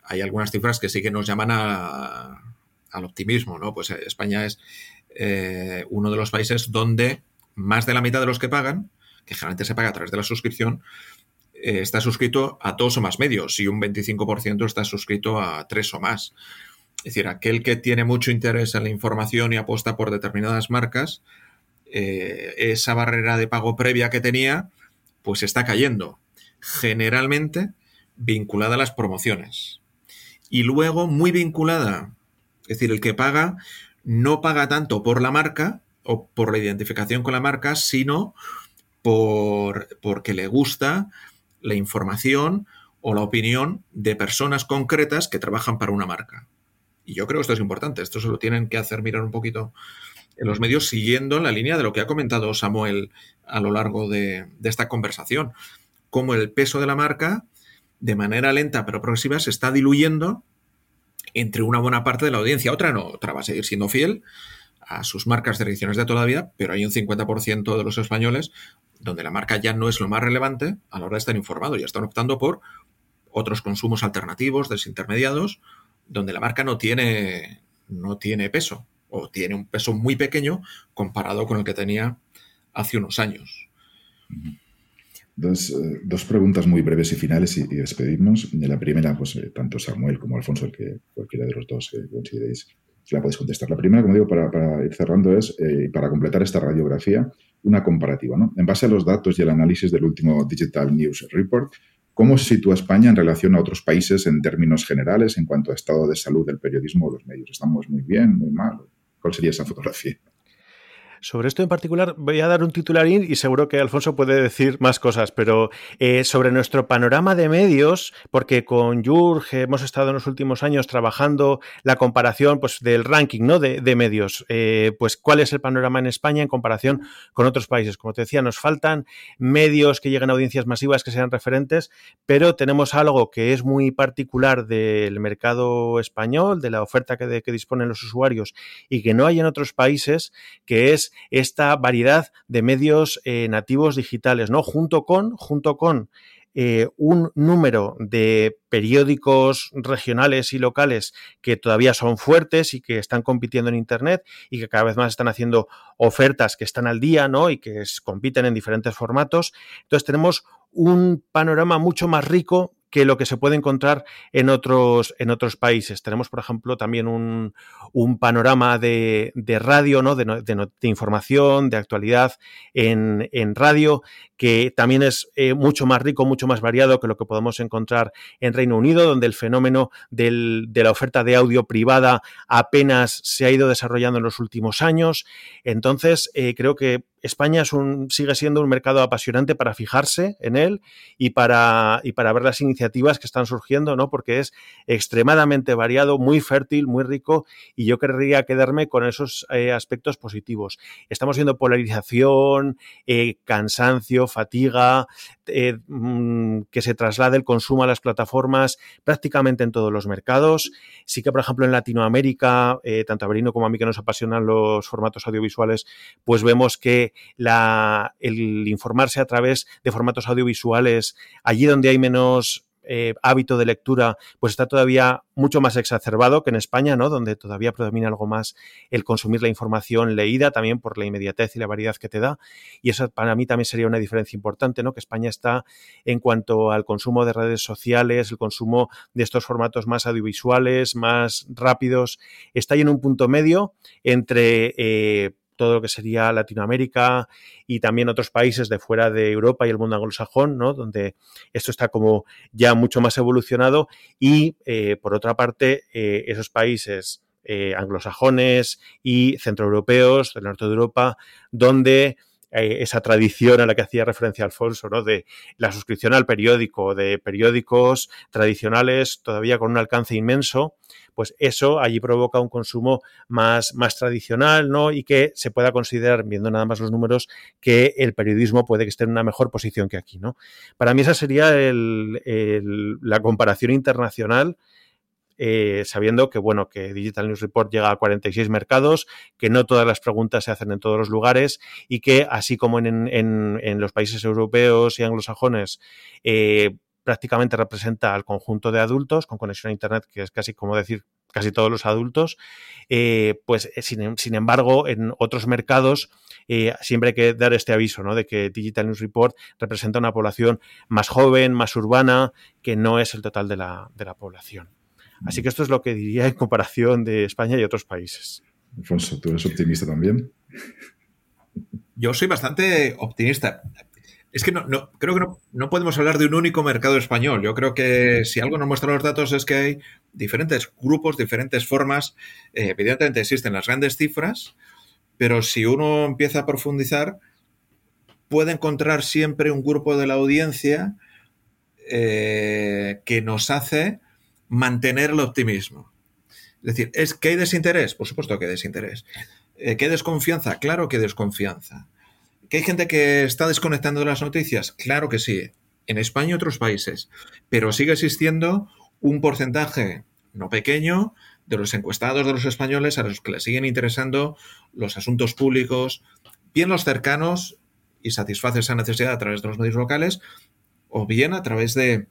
hay algunas cifras que sí que nos llaman al optimismo, ¿no? Pues eh, España es uno de los países donde más de la mitad de los que pagan, que generalmente se paga a través de la suscripción, eh, está suscrito a dos o más medios y un 25% está suscrito a tres o más. Es decir, aquel que tiene mucho interés en la información y apuesta por determinadas marcas, eh, esa barrera de pago previa que tenía, pues está cayendo. Generalmente vinculada a las promociones. Y luego muy vinculada, es decir, el que paga no paga tanto por la marca o por la identificación con la marca, sino por, porque le gusta la información o la opinión de personas concretas que trabajan para una marca. Y yo creo que esto es importante. Esto se lo tienen que hacer mirar un poquito en los medios siguiendo la línea de lo que ha comentado Samuel a lo largo de, esta conversación. Cómo el peso de la marca, de manera lenta pero progresiva, se está diluyendo entre una buena parte de la audiencia. Otra no, otra va a seguir siendo fiel a sus marcas de ediciones de toda la vida, pero hay un 50% de los españoles donde la marca ya no es lo más relevante a la hora de estar informado, ya están optando por otros consumos alternativos, desintermediados, donde la marca no tiene, no tiene peso o tiene un peso muy pequeño comparado con el que tenía hace unos años. Dos, eh, dos preguntas muy breves y finales y, despedimos. La primera, pues eh, tanto Samuel como Alfonso, el que cualquiera de los dos que consideréis la podéis contestar. La primera, como digo, para, ir cerrando, es eh, para completar esta radiografía, una comparativa. ¿no? En base a los datos y el análisis del último Digital News Report, ¿cómo se sitúa España en relación a otros países en términos generales en cuanto a estado de salud del periodismo o los medios? ¿Estamos muy bien, muy mal? ¿Cuál sería esa fotografía? Sobre esto en particular voy a dar un titularín y seguro que Alfonso puede decir más cosas, pero eh, sobre nuestro panorama de medios, porque con Jurg hemos estado en los últimos años trabajando la comparación pues, del ranking ¿no? de, medios, eh, pues cuál es el panorama en España en comparación con otros países. Como te decía, nos faltan medios que lleguen a audiencias masivas que sean referentes, pero tenemos algo que es muy particular del mercado español, de la oferta que, que disponen los usuarios y que no hay en otros países, que es esta variedad de medios eh, nativos digitales, ¿no? Junto con, junto con eh, un número de periódicos regionales y locales que todavía son fuertes y que están compitiendo en Internet y que cada vez más están haciendo ofertas que están al día, ¿no? Y que compiten en diferentes formatos. Entonces tenemos un panorama mucho más rico que lo que se puede encontrar en otros, en otros países. Tenemos, por ejemplo, también un, panorama de, radio, ¿no? De, información, de actualidad en, radio, que también es eh, mucho más rico, mucho más variado que lo que podemos encontrar en Reino Unido, donde el fenómeno de la oferta de audio privada apenas se ha ido desarrollando en los últimos años. Entonces, eh, creo que España sigue siendo un mercado apasionante para fijarse en él y para, y para ver las iniciativas que están surgiendo, ¿no? Porque es extremadamente variado, muy fértil, muy rico y yo querría quedarme con esos eh, aspectos positivos. Estamos viendo polarización, eh, cansancio, fatiga, eh, mm, que se traslade el consumo a las plataformas prácticamente en todos los mercados. Sí que, por ejemplo, en Latinoamérica, tanto a Berino como a mí que nos apasionan los formatos audiovisuales, pues vemos que el informarse a través de formatos audiovisuales, allí donde hay menos eh, hábito de lectura pues está todavía mucho más exacerbado que en España, ¿no? Donde todavía predomina algo más el consumir la información leída, también por la inmediatez y la variedad que te da. Y eso para mí también sería una diferencia importante, ¿no? Que España está en cuanto al consumo de redes sociales, el consumo de estos formatos más audiovisuales, más rápidos, está ahí en un punto medio entre eh, todo lo que sería Latinoamérica y también otros países de fuera de Europa y el mundo anglosajón, ¿no? Donde esto está como ya mucho más evolucionado y, eh, por otra parte, eh, esos países eh, anglosajones y centroeuropeos del norte de Europa, donde esa tradición a la que hacía referencia Alfonso, ¿no? De la suscripción al periódico, de periódicos tradicionales todavía con un alcance inmenso, pues eso allí provoca un consumo más, más tradicional, ¿no? Y que se pueda considerar, viendo nada más los números, que el periodismo puede que esté en una mejor posición que aquí, ¿no? Para mí esa sería la comparación internacional. Eh, sabiendo que bueno que Digital News Report llega a 46 mercados, que no todas las preguntas se hacen en todos los lugares y que así como en, los países europeos y anglosajones eh, prácticamente representa al conjunto de adultos con conexión a Internet, que es casi como decir casi todos los adultos, eh, pues sin, embargo en otros mercados siempre hay que dar este aviso ¿no? de que Digital News Report representa una población más joven, más urbana, que no es el total de la población. Así que esto es lo que diría en comparación de España y otros países. Alfonso, ¿tú eres optimista también? Yo soy bastante optimista. Es que no, creo que no, podemos hablar de un único mercado español. Yo creo que si algo nos muestra los datos es que hay diferentes grupos, diferentes formas. Eh, evidentemente existen las grandes cifras, pero si uno empieza a profundizar, puede encontrar siempre un grupo de la audiencia eh, que nos hace mantener el optimismo. Es decir, ¿es que hay desinterés? Por supuesto que hay desinterés. Eh, ¿Qué desconfianza? Claro que desconfianza. ¿Que hay gente que está desconectando de las noticias? Claro que sí, en España y otros países, pero sigue existiendo un porcentaje no pequeño de los encuestados de los españoles a los que les siguen interesando los asuntos públicos, bien los cercanos y satisface esa necesidad a través de los medios locales, o bien a través de,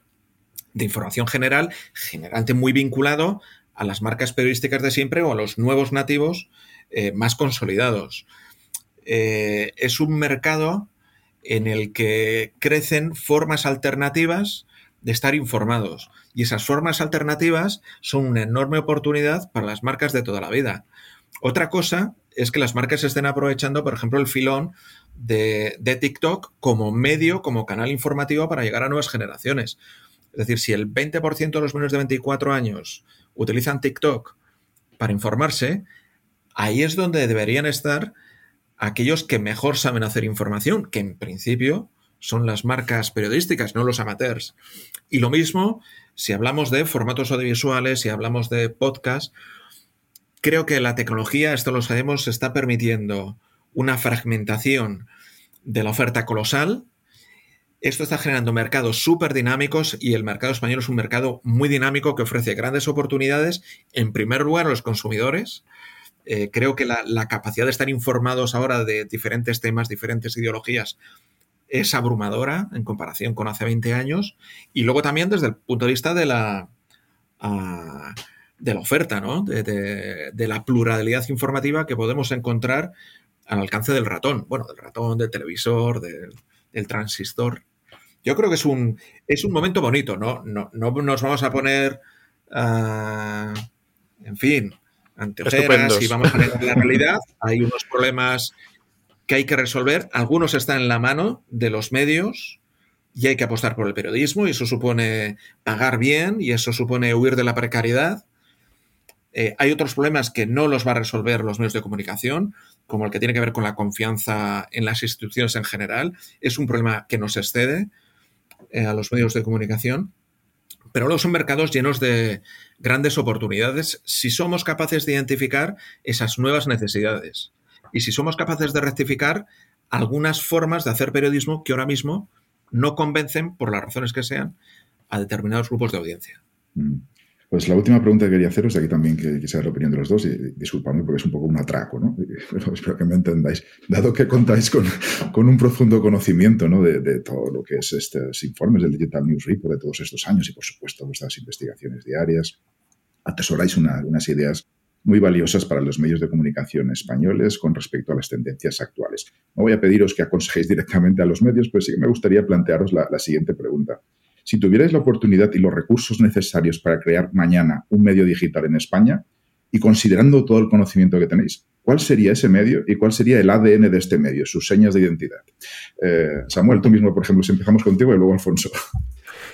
información general, generalmente muy vinculado a las marcas periodísticas de siempre o a los nuevos nativos eh, más consolidados. Eh, es un mercado en el que crecen formas alternativas de estar informados. Y esas formas alternativas son una enorme oportunidad para las marcas de toda la vida. Otra cosa es que las marcas estén aprovechando, por ejemplo, el filón de, de, TikTok como medio, como canal informativo para llegar a nuevas generaciones. Es decir, si el 20% de los menores de 24 años utilizan TikTok para informarse, ahí es donde deberían estar aquellos que mejor saben hacer información, que en principio son las marcas periodísticas, no los amateurs. Y lo mismo si hablamos de formatos audiovisuales, si hablamos de podcast, creo que la tecnología, esto lo sabemos, está permitiendo una fragmentación de la oferta colosal. Esto está generando mercados súper dinámicos y el mercado español es un mercado muy dinámico que ofrece grandes oportunidades, en primer lugar a los consumidores, eh, creo que la, capacidad de estar informados ahora de diferentes temas, diferentes ideologías, es abrumadora en comparación con hace 20 años. Y luego también desde el punto de vista de la, ah, de la oferta, ¿no? De, la pluralidad informativa que podemos encontrar al alcance del ratón. Bueno, del ratón, del televisor, del, transistor. Yo creo que es un, es un momento bonito, ¿no? No, no nos vamos a poner, ah, en fin, ante y vamos a ver la realidad. Hay unos problemas que hay que resolver. Algunos están en la mano de los medios y hay que apostar por el periodismo y eso supone pagar bien y eso supone huir de la precariedad. Eh, hay otros problemas que no los va a resolver los medios de comunicación, como el que tiene que ver con la confianza en las instituciones en general. Es un problema que nos excede eh, a los medios de comunicación. Pero luego son mercados llenos de grandes oportunidades si somos capaces de identificar esas nuevas necesidades y si somos capaces de rectificar algunas formas de hacer periodismo que ahora mismo no convencen, por las razones que sean, a determinados grupos de audiencia. Mm. Pues la última pregunta que quería haceros, aquí también que quisiera la opinión de los dos, y disculpadme porque es un poco un atraco, ¿no? (laughs) espero que me entendáis. Dado que contáis con, con un profundo conocimiento ¿no? de, todo lo que es estos informes del Digital News Report de todos estos años y, por supuesto, vuestras investigaciones diarias, atesoráis una, unas ideas muy valiosas para los medios de comunicación españoles con respecto a las tendencias actuales. No voy a pediros que aconsejéis directamente a los medios, pero sí que me gustaría plantearos la, la siguiente pregunta. Si tuvierais la oportunidad y los recursos necesarios para crear mañana un medio digital en España, y considerando todo el conocimiento que tenéis, ¿cuál sería ese medio y cuál sería el ADN de este medio, sus señas de identidad? Eh, Samuel, tú mismo, por ejemplo, si empezamos contigo y luego Alfonso.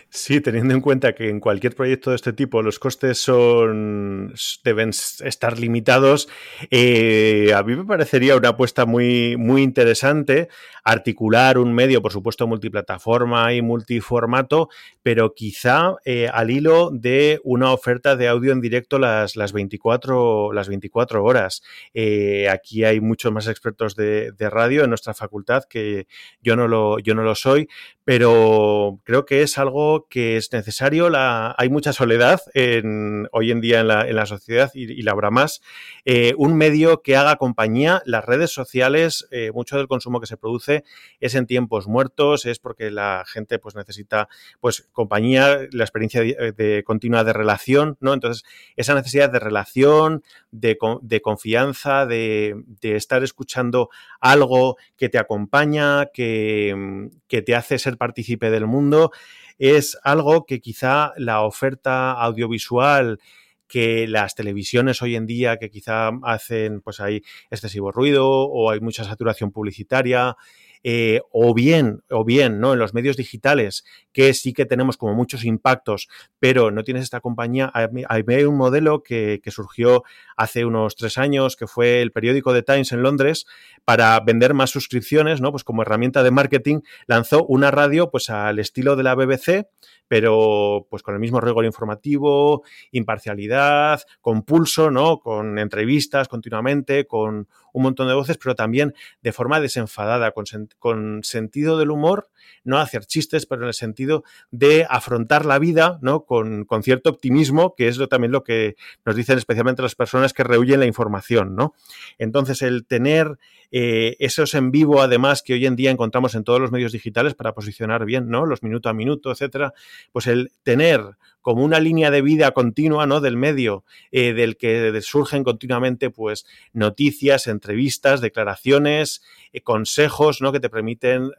Sí, teniendo en cuenta que en cualquier proyecto de este tipo los costes son deben estar limitados, eh, a mí me parecería una apuesta muy, muy interesante articular un medio, por supuesto, multiplataforma y multiformato, pero quizá eh, al hilo de una oferta de audio en directo las, las, 24, las 24 horas. Eh, aquí hay muchos más expertos de, de, radio en nuestra facultad que yo no lo, yo no lo soy, pero creo que es algo que es necesario. La, hay mucha soledad en, hoy en día en la, en la sociedad y, la habrá más. Eh, un medio que haga compañía, las redes sociales, mucho del consumo que se produce es en tiempos muertos, es porque la gente pues necesita pues compañía, la experiencia de, de continua de relación, ¿no? Entonces, esa necesidad de relación, de, de confianza, de, de, estar escuchando algo que te acompaña, que, que te hace ser partícipe del mundo, es algo que quizá la oferta audiovisual que las televisiones hoy en día que quizá hacen pues hay excesivo ruido o hay mucha saturación publicitaria eh, o bien, o bien, ¿no? En los medios digitales, que sí que tenemos como muchos impactos, pero no tienes esta compañía. Hay un modelo que, que, surgió hace unos tres años, que fue el periódico The Times en Londres, para vender más suscripciones, ¿no? Pues como herramienta de marketing, lanzó una radio, pues al estilo de la BBC, pero pues con el mismo rigor informativo, imparcialidad, con pulso, ¿no? Con entrevistas continuamente, con un montón de voces, pero también de forma desenfadada, con, sen con sentido del humor, no hacer chistes, pero en el sentido de afrontar la vida, ¿no? Con, con cierto optimismo, que es lo, también lo que nos dicen especialmente las personas que rehuyen la información, ¿no? Entonces, el tener eh, esos en vivo, además, que hoy en día encontramos en todos los medios digitales para posicionar bien, ¿no? Los minuto a minuto, etcétera, pues el tener como una línea de vida continua, ¿no? Del medio, eh, del que surgen continuamente, pues, noticias, entrevistas, declaraciones, eh, consejos, ¿no? Que te permiten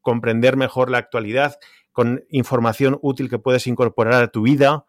comprender mejor la actualidad con información útil que puedes incorporar a tu vida.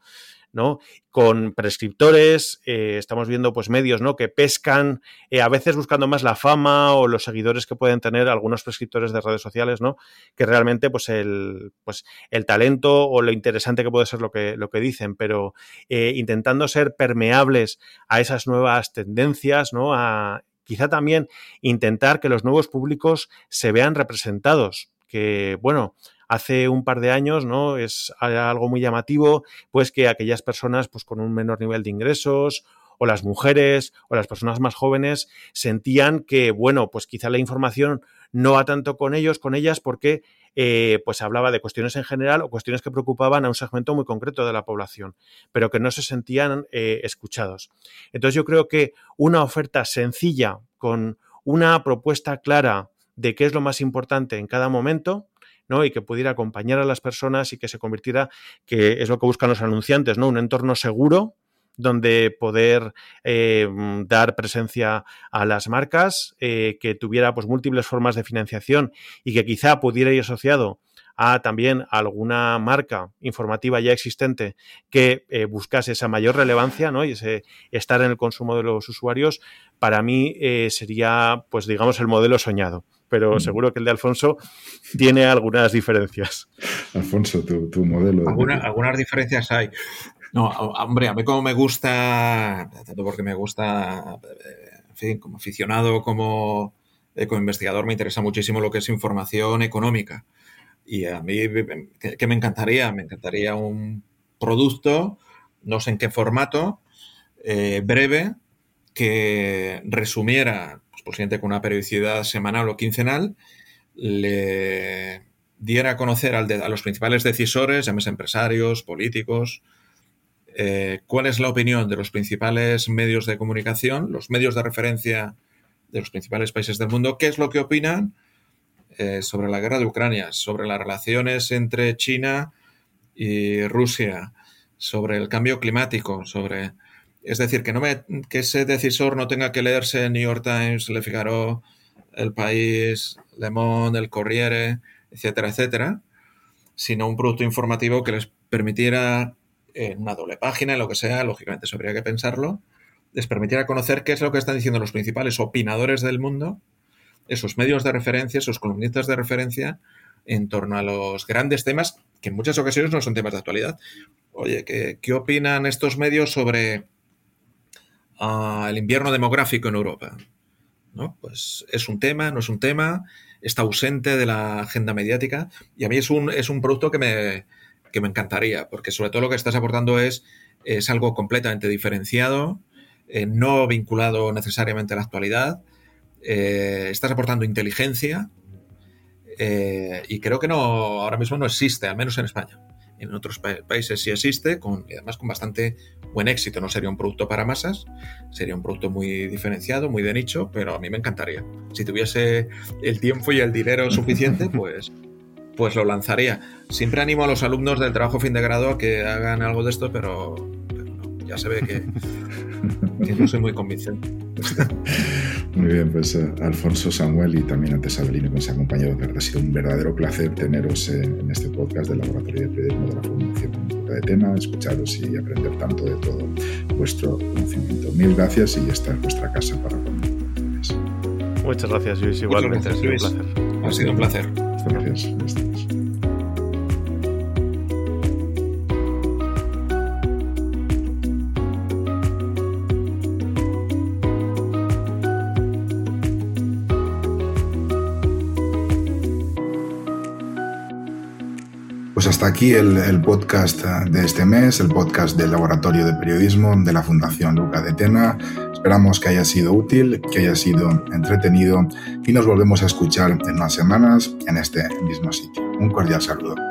¿No? Con prescriptores, eh, estamos viendo pues medios, ¿no? Que pescan, eh, a veces buscando más la fama o los seguidores que pueden tener algunos prescriptores de redes sociales, ¿no? Que realmente pues el, pues, el talento o lo interesante que puede ser lo que, lo que dicen, pero eh, intentando ser permeables a esas nuevas tendencias, ¿no? A, quizá también intentar que los nuevos públicos se vean representados, que, bueno, hace un par de años, ¿no? Es algo muy llamativo, pues que aquellas personas pues con un menor nivel de ingresos o las mujeres o las personas más jóvenes sentían que, bueno, pues quizá la información no va tanto con ellos, con ellas, porque eh, pues hablaba de cuestiones en general o cuestiones que preocupaban a un segmento muy concreto de la población, pero que no se sentían eh, escuchados. Entonces yo creo que una oferta sencilla con una propuesta clara de qué es lo más importante en cada momento, ¿no? Y que pudiera acompañar a las personas y que se convirtiera, que es lo que buscan los anunciantes, ¿no? Un entorno seguro donde poder eh, dar presencia a las marcas, eh, que tuviera pues múltiples formas de financiación y que quizá pudiera ir asociado a también alguna marca informativa ya existente que eh, buscase esa mayor relevancia ¿no? y ese estar en el consumo de los usuarios, para mí sería, pues digamos, el modelo soñado. Pero mm. seguro que el de Alfonso tiene algunas diferencias. Alfonso, tu, tu modelo. ¿Alguna, algunas diferencias hay. No, hombre, a mí como me gusta, tanto porque me gusta, en fin, como aficionado, como, eh, como investigador, me interesa muchísimo lo que es información económica. Y a mí, ¿qué me encantaría? Me encantaría un producto, no sé en qué formato, eh, breve, que resumiera, pues posiblemente con una periodicidad semanal o quincenal, le diera a conocer a los principales decisores, llámese empresarios, políticos, eh, cuál es la opinión de los principales medios de comunicación, los medios de referencia de los principales países del mundo, qué es lo que opinan eh, sobre la guerra de Ucrania, sobre las relaciones entre China y Rusia, sobre el cambio climático, sobre... Es decir, que, ese decisor no tenga que leerse New York Times, Le Figaro, El País, Le Monde, El Corriere, etcétera, etcétera, sino un producto informativo que les permitiera en una doble página, en lo que sea, lógicamente eso habría que pensarlo, les permitiera conocer qué es lo que están diciendo los principales opinadores del mundo, esos medios de referencia, esos columnistas de referencia, en torno a los grandes temas, que en muchas ocasiones no son temas de actualidad. Oye, ¿qué, opinan estos medios sobre el invierno demográfico en Europa? ¿No? Pues es un tema, no es un tema, está ausente de la agenda mediática y a mí es un, es un producto que me, que me encantaría, porque sobre todo lo que estás aportando es, es algo completamente diferenciado, eh, no vinculado necesariamente a la actualidad, eh, estás aportando inteligencia eh, y creo que no ahora mismo no existe, al menos en España. En otros países sí existe, con, y además con bastante buen éxito. No sería un producto para masas, sería un producto muy diferenciado, muy de nicho, pero a mí me encantaría. Si tuviese el tiempo y el dinero (laughs) suficiente, pues pues lo lanzaría. Siempre animo a los alumnos del trabajo fin de grado a que hagan algo de esto, pero, no, ya se ve que, (laughs) no soy muy convincente. Muy bien, pues uh, Alfonso Samuel y también antes Abelino que nos ha acompañado. De ha sido un verdadero placer teneros eh, en este podcast del Laboratorio de Periodismo de la Fundación de Tena, escucharos y aprender tanto de todo vuestro conocimiento. Mil gracias y esta es vuestra casa para cuando Muchas gracias, Luis. Igualmente, Muchas gracias, Luis. Ha sido un placer. Gracias. Pues hasta aquí el, podcast de este mes, el podcast del Laboratorio de Periodismo de la Fundación Luca de Tena. Esperamos que haya sido útil, que haya sido entretenido y nos volvemos a escuchar en unas semanas en este mismo sitio. Un cordial saludo.